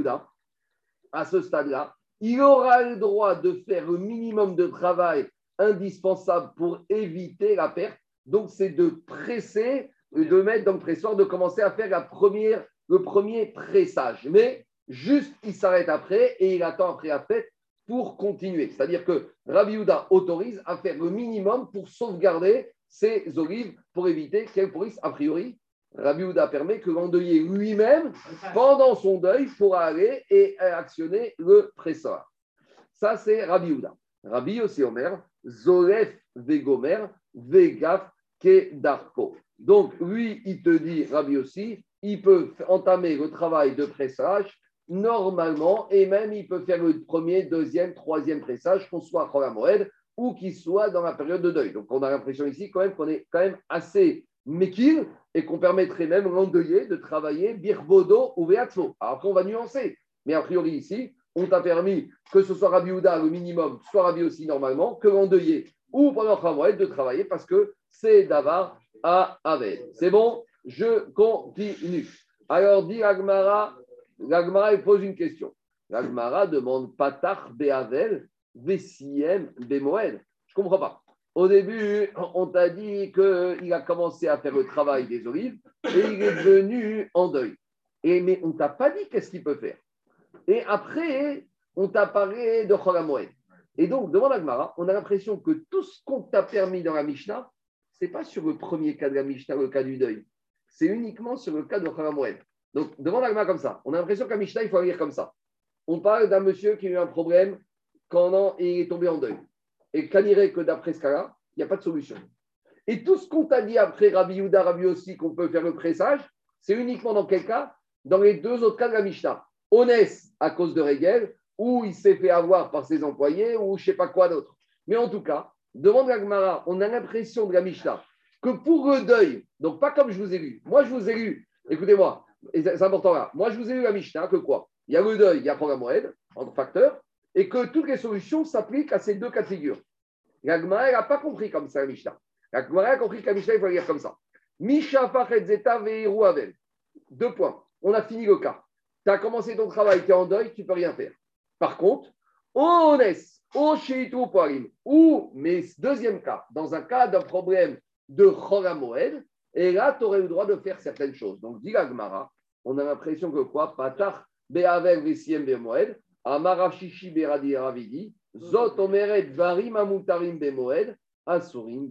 à ce stade-là, il aura le droit de faire le minimum de travail indispensable pour éviter la perte. Donc, c'est de presser, de mettre dans le pressoir, de commencer à faire le premier pressage. Mais juste, il s'arrête après et il attend après la fête pour continuer. C'est-à-dire que Rabbi Houda autorise à faire le minimum pour sauvegarder ses olives pour éviter qu'elles pourrissent a priori Rabbi Houda permet que l'endeuillé lui-même, pendant son deuil, pourra aller et actionner le pressor. Ça, c'est Rabbi Houda. Rabbi aussi Omer, Zolef Vegomer, Vegaf Kedarko. Donc, lui, il te dit, Rabbi aussi, il peut entamer le travail de pressage normalement et même il peut faire le premier, deuxième, troisième pressage, qu'on soit à Moed ou qu'il soit dans la période de deuil. Donc, on a l'impression ici quand même qu'on est quand même assez Mekil et qu'on permettrait même l'endeuillé de travailler Birbodo ou Veatso. Alors après, on va nuancer. Mais a priori, ici, on t'a permis que ce soit Rabbi Ouda le minimum, soit Rabbi aussi normalement, que l'endeuillé ou pendant Khamoued de travailler parce que c'est d'avoir à Aved. C'est bon? Je continue. Alors, dit Agmara, l'Agmara pose une question. L'Agmara demande Patach Beavel, Vesiem Bemoed. Je ne comprends pas. Au début, on t'a dit qu'il a commencé à faire le travail des olives et il est devenu en deuil. Et, mais on t'a pas dit qu'est-ce qu'il peut faire. Et après, on t'a parlé de Choramoed. Et donc, devant la on a l'impression que tout ce qu'on t'a permis dans la Mishnah, ce n'est pas sur le premier cas de la Mishnah, le cas du deuil. C'est uniquement sur le cas de Choramoed. Donc, devant la comme ça, on a l'impression qu'à Mishnah, il faut lire comme ça. On parle d'un monsieur qui a eu un problème quand il est tombé en deuil. Et dirait que d'après ce cas-là, il n'y a pas de solution. Et tout ce qu'on t'a dit après Rabbi Yuda, Rabbi aussi, qu'on peut faire le pressage, c'est uniquement dans quel cas? Dans les deux autres cas de la Mishnah. Onès à cause de Régel, ou il s'est fait avoir par ses employés, ou je ne sais pas quoi d'autre. Mais en tout cas, devant la Gemara, on a l'impression de la Mishnah que pour le deuil, donc pas comme je vous ai lu, moi je vous ai lu, écoutez-moi, c'est important là, moi je vous ai lu la Mishnah que quoi? Il y a le deuil, il y a programme moed, en facteur, et que toutes les solutions s'appliquent à ces deux cas de figure. La Gemara n'a pas compris comme ça la Mishnah. La Gemara a compris que la Mishnah, il faut lire comme ça. Misha Zeta Avel. Deux points. On a fini le cas. Tu as commencé ton travail, tu es en deuil, tu ne peux rien faire. Par contre, Onès, Au Sheitou Poarim. Ou, mais deuxième cas, dans un cas d'un problème de Choramoed, et là, tu aurais le droit de faire certaines choses. Donc, dit Gmara, on a l'impression que quoi? Patar Be'avel Vesiem Bemoed, Ravidi, Zot Omeret Amutarim Bemoed, Asurim.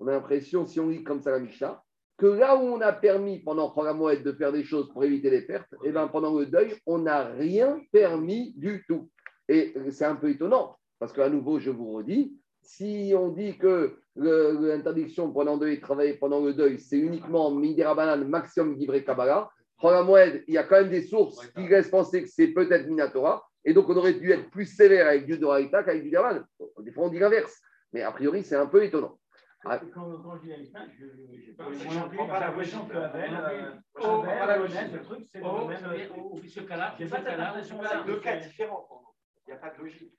On a l'impression, si on lit comme ça la Mishnah, que là où on a permis pendant Choramoed de faire des choses pour éviter les pertes, et ben pendant le deuil, on n'a rien permis du tout. Et c'est un peu étonnant, parce qu'à nouveau, je vous redis, si on dit que l'interdiction pendant le deuil de travailler pendant le deuil, c'est uniquement Midera Banane, maximum Givré Kabbalah, Choramoed, il y a quand même des sources qui laissent penser que c'est peut-être Minatora, et donc on aurait dû être plus sévère avec du Doraïta qu'avec du Derban. Des fois, on dit l'inverse. Mais a priori, c'est un peu étonnant. Ah. Quand, dis la Mishnah, je n'ai pas l'impression que Abel, euh, le truc, c'est le Oh, euh, ce cas-là, J'ai ce pas on deux cas différents pour nous. Il n'y a pas de logique.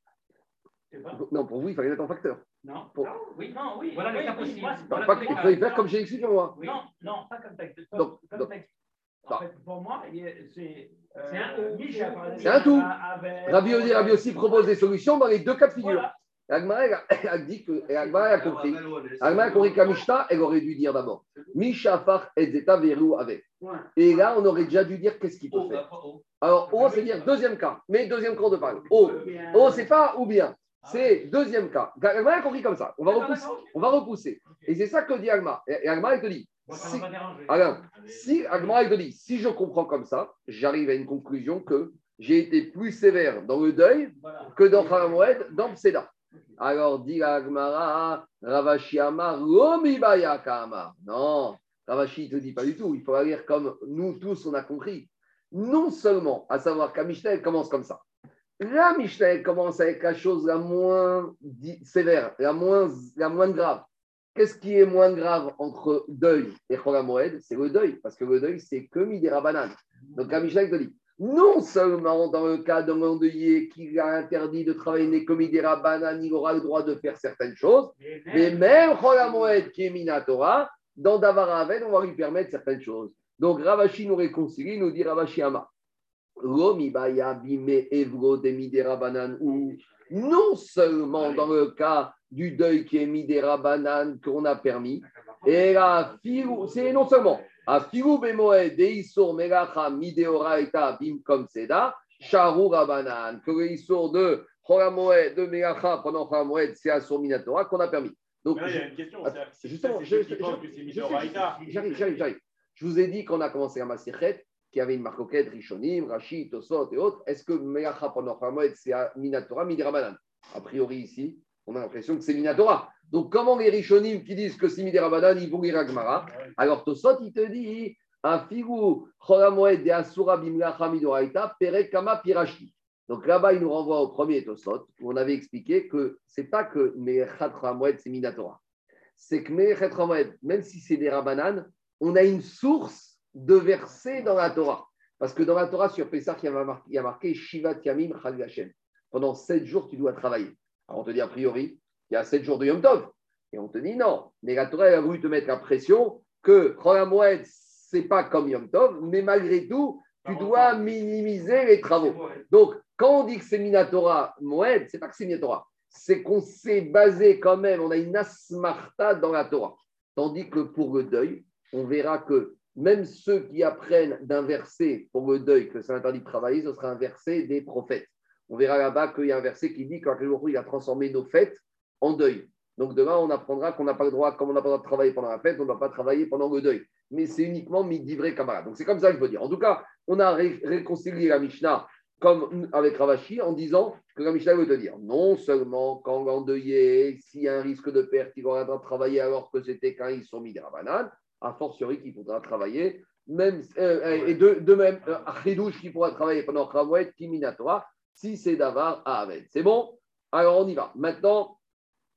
Non, pour vous, il fallait être en facteur. Non. Pour- Non, Oui, non, oui. Voilà les oui, cas possibles. c'est il fallait faire comme j'ai expliqué moi. Non, non, pas comme texte. Comme, Donc, comme donc- texte. Non. En fait, pour moi, il y a- c'est. euh, C'est un tout. De Rabbi Yodi, Rabbi aussi propose des solutions dans les deux cas de figure. Voilà. Agmara a- dit que Agmara a compris. Agmara a compris qu'à Mishnah, elle aurait dû dire d'abord Misha Far et Zeta Veru avec. Et là, on aurait déjà dû dire qu'est-ce qu'il peut faire. Alors, O, c'est dire deuxième cas. Mais deuxième cas, te parle. O, Bien. O, c'est pas ou bien. C'est deuxième cas. Agmara a compris comme ça. On va repousser. On va repousser. Et c'est ça que dit Agmara. Et Agmara, elle te dit si- pas dérangé. Alain, si Agmara il te dit, si je comprends comme ça, j'arrive à une conclusion que j'ai été plus sévère dans le deuil Voilà. que dans Haramoued, dans Pseda. Alors dit Agmara, Ravashi Amar, Kamar. Non, Ravashi ne te dit pas du tout. Il faut lire comme nous tous on a compris. Non seulement, à savoir qu'à Mishnah, elle commence comme ça. La Mishnah, elle commence avec la chose la moins sévère, la moins, la moins grave. Qu'est-ce qui est moins grave entre deuil et Moed C'est le deuil, parce que le deuil, c'est que Midera Banane. Donc, la Mishnah, te dit non seulement dans le cas d'un endeuillé qui a interdit de travailler comme Midera Banane, il aura le droit de faire certaines choses, mais même Moed qui est Minatora, dans Davar Aven, on va lui permettre certaines choses. Donc, Ravashi nous réconcilie, nous dit Ravashi Ama. Non seulement dans le cas du deuil qui est Midera Banane qu'on a permis, et là, c'est non seulement à Figu Bemoed Deisur Melacha Mideoraita Bim Kom Seda, Sharu Rabanan, que le Isur de Choramoed, de Melacha pendant Choramoed, c'est à Minatora qu'on a permis. Donc, là, il y a une question. Justement, qui. J'arrive, j'arrive, j'arrive. Je vous ai dit qu'on a commencé à Masichet, qu'il y avait une marcoquette, Rishonim, Rachid, Tosot et autres. Est-ce que Melacha pendant Choramoed, c'est Minatora, Midera A priori, ici, on a l'impression que c'est Minatora. Donc, comment les Rishonim qui disent que c'est Midera Banane, ils vont lire Agmara Alors, Tosot, il te dit. Donc là-bas, il nous renvoie au premier Tosot, où on avait expliqué que c'est pas que Merechat Choramoed, c'est Minatora. C'est que Choramoed, même si c'est des Rabanan, on a une source de versets dans la Torah. Parce que dans la Torah, sur Pessah, il y a marqué, Shivat Yamim Chag. Pendant sept jours, tu dois travailler. Alors on te dit a priori, il y a sept jours de Yom Tov. Et on te dit non. Mais la Torah a voulu te mettre la pression que Moed, c'est pas comme Yom Tov, mais malgré tout, tu dois minimiser les travaux. Donc, quand on dit que c'est Minatora Moed, c'est pas que c'est Minatora, c'est qu'on s'est basé quand même, on a une asmarta dans la Torah. Tandis que pour le deuil, on verra que même ceux qui apprennent d'un verset pour le deuil, que c'est interdit de travailler, ce sera un verset des prophètes. On verra là-bas qu'il y a un verset qui dit qu'il a transformé nos fêtes en deuil. Donc demain, on apprendra qu'on n'a pas le droit, comme on n'a pas le droit de travailler pendant la fête, on ne doit pas travailler pendant le deuil. Mais c'est uniquement midivré camarade. Donc c'est comme ça que je veux dire. En tout cas, on a ré- réconcilié la Mishnah comme avec Ravashi en disant que la Mishnah veut te dire non seulement quand l'endeuillé, s'il y a un risque de perte, il aura de travailler alors que c'était quand ils sont mis des banane, a fortiori qu'il faudra travailler, même, euh, et de, de même, euh, Achidouche qui pourra travailler pendant Khamouet, Kiminatora, si c'est Davar à Aved. C'est bon Alors on y va. Maintenant,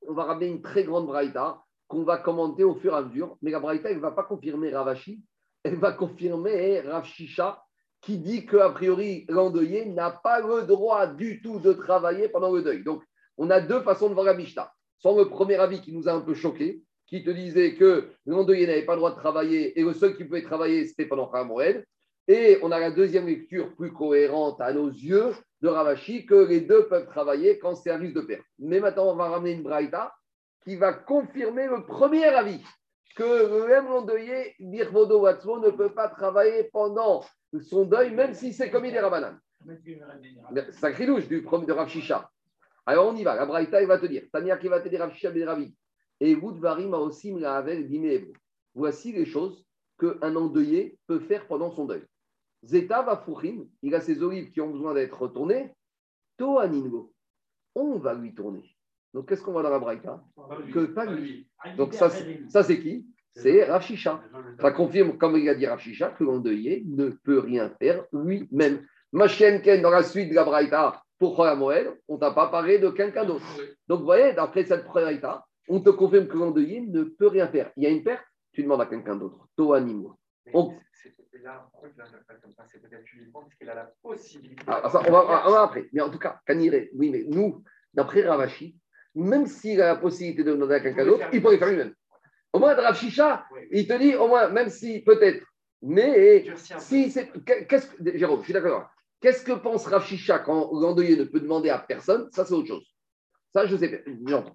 on va ramener une très grande braïta qu'on va commenter au fur et à mesure. Mais la braïta, elle ne va pas confirmer Ravashi, elle va confirmer Rav Shisha, qui dit qu'a priori, l'endeuillé n'a pas le droit du tout de travailler pendant le deuil. Donc, on a deux façons de voir la Mishnah. Soit le premier avis qui nous a un peu choqué, qui te disait que l'endeuillé n'avait pas le droit de travailler et le seul qui pouvait travailler, c'était pendant un Moed. Et on a la deuxième lecture plus cohérente à nos yeux de Ravashi que les deux peuvent travailler quand c'est un risque de perte. Mais maintenant, on va ramener une braïta qui va confirmer le premier avis que le même endeuillé, Birvodo Watzmo, ne peut pas travailler pendant son deuil, même si c'est commis des rabanan. Sacré du premier de Rav Shisha. Alors on y va, la Braïta, il va te dire, Tania qui va te dire Rav ben Ravi. Et Goudvarim aussi Mrahavel Bimehebro. Voici les choses qu'un endeuillé peut faire pendant son deuil. Zeta va il a ses olives qui ont besoin d'être retournées. Toaningo, on va lui tourner. Donc qu'est-ce qu'on voit dans la Braïta Que pas lui. Donc ça, c'est- ça c'est qui C'est Rav Shisha. Ça confirme, comme il a dit Rav Shisha, que l'endeuillé ne peut rien faire lui-même. Machenken, dans la suite de la Braïta, pour Moël, on t'a pas parlé de quelqu'un d'autre. Donc, vous voyez, d'après cette Braïta, on te confirme que l'endeuillé ne peut rien faire. Il y a une perte, tu demandes à quelqu'un d'autre. Toanimo. On- Là, ne comme ça C'est peut-être uniquement parce qu'il a la possibilité. Ah, on, va, on va après. Mais en tout cas, Kanire, oui, mais nous, d'après Ravashi, même s'il a la possibilité de demander à quelqu'un d'autre, il pourrait faire lui-même. Au moins, Rav Shisha, Oui. il te dit, au moins, même si peut-être, mais si c'est. Qu'est-ce que, Jérôme, je suis d'accord. Qu'est-ce que pense Rav Shisha quand l'endeuillé ne peut demander à personne? Ça, c'est autre chose. Ça, je sais pas. J'entends.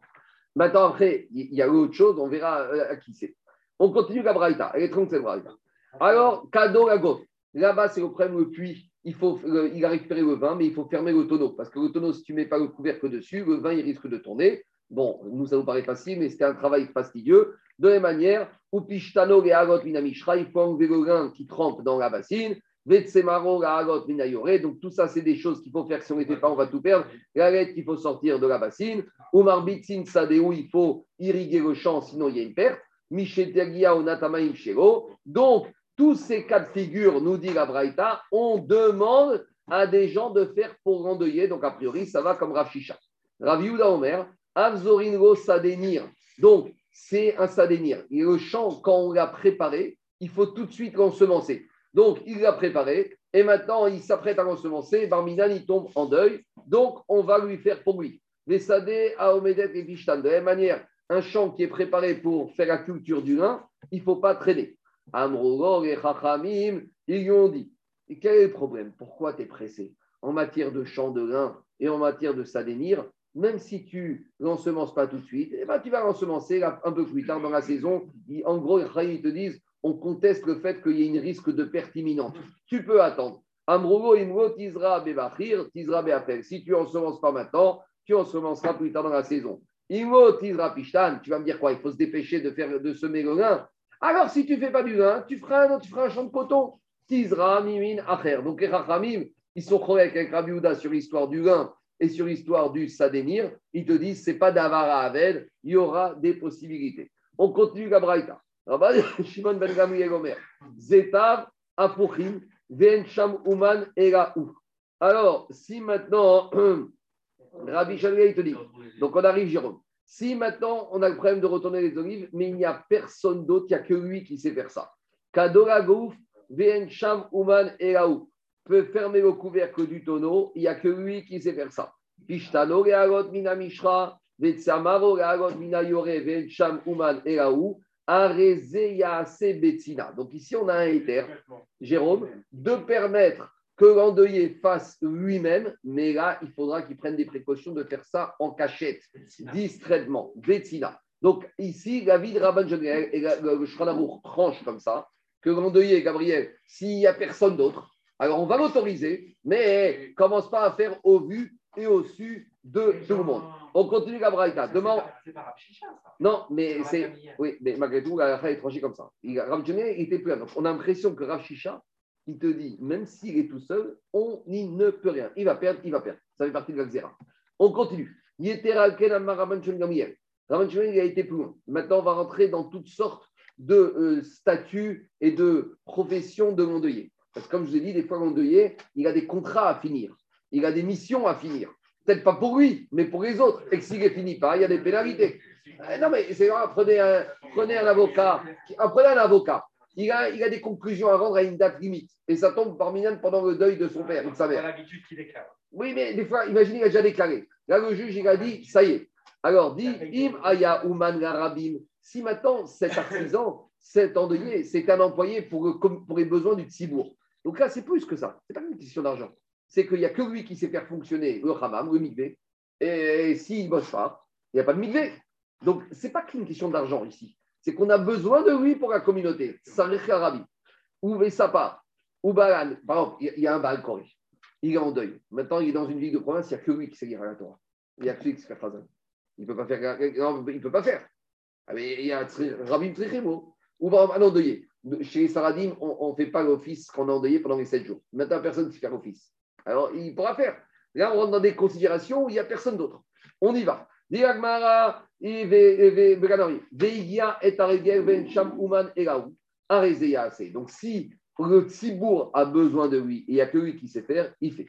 Maintenant, après, il y a autre chose, on verra euh, à qui c'est. On continue la Braïta. Elle est 37 Braïta. Alors, cadeau la gauche. Là-bas, c'est le problème, le puits. Il, faut, le- il a récupéré le vin, mais il faut fermer le tonneau. Parce que le tonneau, si tu ne mets pas le couvercle dessus, le vin, il risque de tourner. Bon, nous, ça nous paraît facile, mais c'était un travail fastidieux. De la même manière, ou pishtano et agot minamishra, il faut enlever le grain qui trempe dans la bassine. Vetsemaro la agot minayore. Donc, tout ça, c'est des choses qu'il faut faire. Si on n'était pas, on va tout perdre. La lettre qu'il faut sortir de la bassine. Ou marbitsin sadeu, il faut irriguer le champ, sinon il y a une perte. Mishetegia ou natamaim shelo. Donc, tous ces cas de figure, nous dit la Braïta, on demande à des gens de faire pour endeuiller. Donc, a priori, ça va comme Rav Shisha. Rav Yehuda Omer, Avzoringo Sadenir. Donc, c'est un Sadenir. Et le champ, quand on l'a préparé, il faut tout de suite l'ensemencer. Donc, il l'a préparé et maintenant, il s'apprête à l'ensemencer. Barminan, il tombe en deuil. Donc, on va lui faire pour lui. Les Sadé, Aomedet et Bishtan. De la même manière, un champ qui est préparé pour faire la culture du lin, il ne faut pas traîner. Amrogor et Chachamim, ils lui ont dit quel est le problème? Pourquoi tu es pressé? En matière de champ de lin et en matière de sadénir, même si tu l'ensemences pas tout de suite, eh ben, tu vas l'ensemencer un peu plus tard dans la saison. En gros, ils te disent on conteste le fait qu'il y ait une risque de perte imminente. Tu peux attendre. Amrogo imro tisra bebachir, tisra beapel. Si tu ensemences pas maintenant, tu ensemenceras plus tard dans la saison. Imro tisra pishtan, tu vas me dire quoi? Il faut se dépêcher de, faire, de semer le lin. Alors, si tu ne fais pas du lin, tu feras un, tu feras un champ de coton. Acher. Donc, les Rachamim, ils sont corrects avec Rabbi Houda sur l'histoire du lin et sur l'histoire du sadénir. Ils te disent, c'est pas d'avara aved, il y aura des possibilités. On continue la braïta. Rabbi Shimon ben Gamliel Omer. Zetav, Apuchim, Ven Sham Uman. Alors, si maintenant, Rabbi Shalvei, il te dit, donc on arrive, Jérôme. Si maintenant on a le problème de retourner les olives, mais il n'y a personne d'autre, il n'y a que lui qui sait faire ça. Kadora Gouf, Ven Sham Uman Elaou peut fermer le couvercle du tonneau, il n'y a que lui qui sait faire ça. Pishtano Reagot Mina Mishra, Vetsamaro Reagot Mina Yore, Ven Sham Uman Elaou. Donc ici on a un éther, Jérôme, de permettre que l'endeuillé fasse lui-même, mais là, il faudra qu'il prenne des précautions de faire ça en cachette, distraitement, Betsina. Donc ici, la vie de Rabban Jeguel et le, Aruch tranche comme ça, que l'endeuillé, Gabriel, s'il n'y a personne d'autre, alors on va l'autoriser, mais commence pas à faire au vu et au su de tout le monde. On continue la braïta. Demain, C'est pas Shisha, ça. non, mais c'est. Oui, mais malgré tout, la Rafa est tranchée comme ça. Il, Rav il était plus là. Donc, on a l'impression que Rav Shisha, il te dit, même s'il est tout seul, on n'y ne peut rien. Il va perdre, il va perdre. Ça fait partie de la xéra. On continue. Rabban il a été plus loin. Maintenant, on va rentrer dans toutes sortes de euh, statuts et de professions de l'endeuillé. Parce que, comme je vous ai dit, des fois, l'endeuillé, il a des contrats à finir. Il a des missions à finir. Peut-être pas pour lui, mais pour les autres. Et s'il ne finit pas, il y a des pénalités. Euh, Non, mais c'est vrai, prenez un, prenez un avocat. Prenez un avocat. Il a, il a des conclusions à rendre à une date limite. Et ça tombe par minane pendant le deuil de son père ou de sa C'est mère. l'habitude qu'il déclare. Oui, mais des fois, imaginez, il a déjà déclaré. Là, le juge, il a dit, ça y est. Alors, dit, im aya uman garabim. Si maintenant, cet artisan, cet endeuillé, c'est un employé pour, le pour les besoins du Tzibourg. Donc là, c'est plus que ça. C'est pas une question d'argent. C'est qu'il n'y a que lui qui sait faire fonctionner le hammam, le mikvé. Et s'il ne bosse pas, il n'y a pas de mikvé. Donc, c'est pas qu'une question d'argent ici. C'est qu'on a besoin de lui pour la communauté. Sarech Arabi, ou Vesapa, ou Balan. Par exemple, il y a un Baal Kori. Il est en deuil. Maintenant, il est dans une ville de province, il n'y a que lui qui sait lire la Torah. Il n'y a que lui qui sait faire. Il ne peut pas faire. Non, il peut pas faire. Ah, mais il y a un Rabbi Trichemo. Ou par exemple, un endeuillé. Chez les Saradim, on ne fait pas l'office qu'on a endeuillé pendant les 7 jours. Maintenant, personne ne sait faire l'office. Alors, il pourra faire. Là, on rentre dans des considérations où il n'y a personne d'autre. On y va. Diagmara, Elaou. Donc, si le Tzibour a besoin de lui et il n'y a que lui qui sait faire, il fait.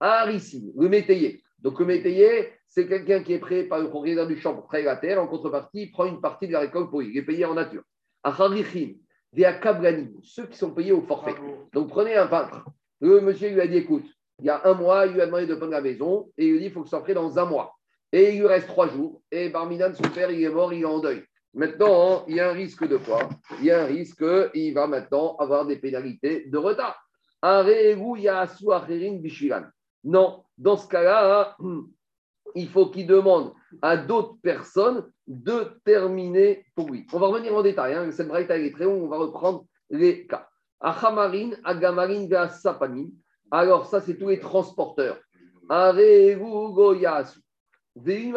Arissim, le métayer. Donc, le métayer, c'est quelqu'un qui est prêt par le propriétaire du champ pour travailler la terre. En contrepartie, il prend une partie de la récolte pour lui. Il est payé en nature. Acharichim, Veakabranim, ceux qui sont payés au forfait. Donc, prenez un peintre. Le monsieur lui a dit écoute, il y a un mois, il lui a demandé de prendre la maison et il lui dit il faut que ça soit prêt dans un mois. Et il lui reste trois jours. Et Barminan, son père, il est mort, il est en deuil. Maintenant, il y a un risque de quoi? Il y a un risque qu'il va maintenant avoir des pénalités de retard. Non, dans ce cas-là, il faut qu'il demande à d'autres personnes de terminer pour lui. On va revenir en détail. Hein. Cette braïta est très longue, on va reprendre les cas. Achamarin, Agamarin, Sapanin. Alors, ça, c'est tous les transporteurs. Goyasu. Mais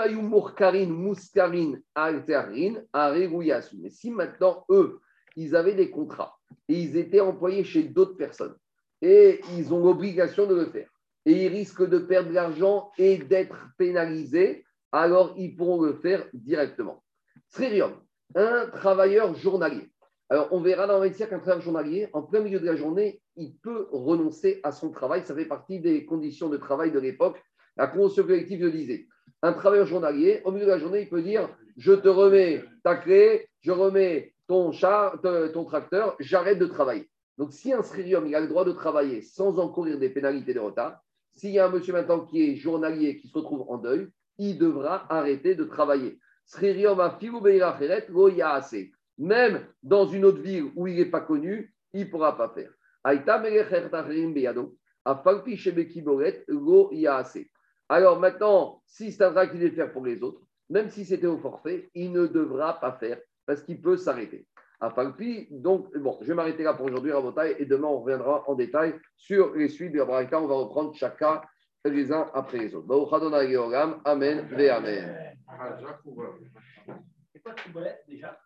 si maintenant, eux, ils avaient des contrats et ils étaient employés chez d'autres personnes et ils ont l'obligation de le faire et ils risquent de perdre de l'argent et d'être pénalisés, alors ils pourront le faire directement. Sririum, un travailleur journalier. Alors, on verra dans le qu'un travailleur journalier, en plein milieu de la journée, il peut renoncer à son travail. Ça fait partie des conditions de travail de l'époque. La convention collective le disait un travailleur journalier, au milieu de la journée, il peut dire Je te remets ta clé, je remets ton, tracteur, j'arrête de travailler. Donc, si un sririum il a le droit de travailler sans encourir des pénalités de retard, s'il y a un monsieur maintenant qui est journalier, qui se retrouve en deuil, il devra arrêter de travailler. Même dans une autre ville où il n'est pas connu, il ne pourra pas faire. Alors maintenant, si c'est un travail qu'il devait faire pour les autres, même si c'était au forfait, il ne devra pas faire parce qu'il peut s'arrêter. À Falpi, donc, bon, je vais m'arrêter là pour aujourd'hui, Rabotai, et demain, on reviendra en détail sur les suites de la Braïta. On va reprendre chacun les uns après les autres. Amen, ve Amen. Déjà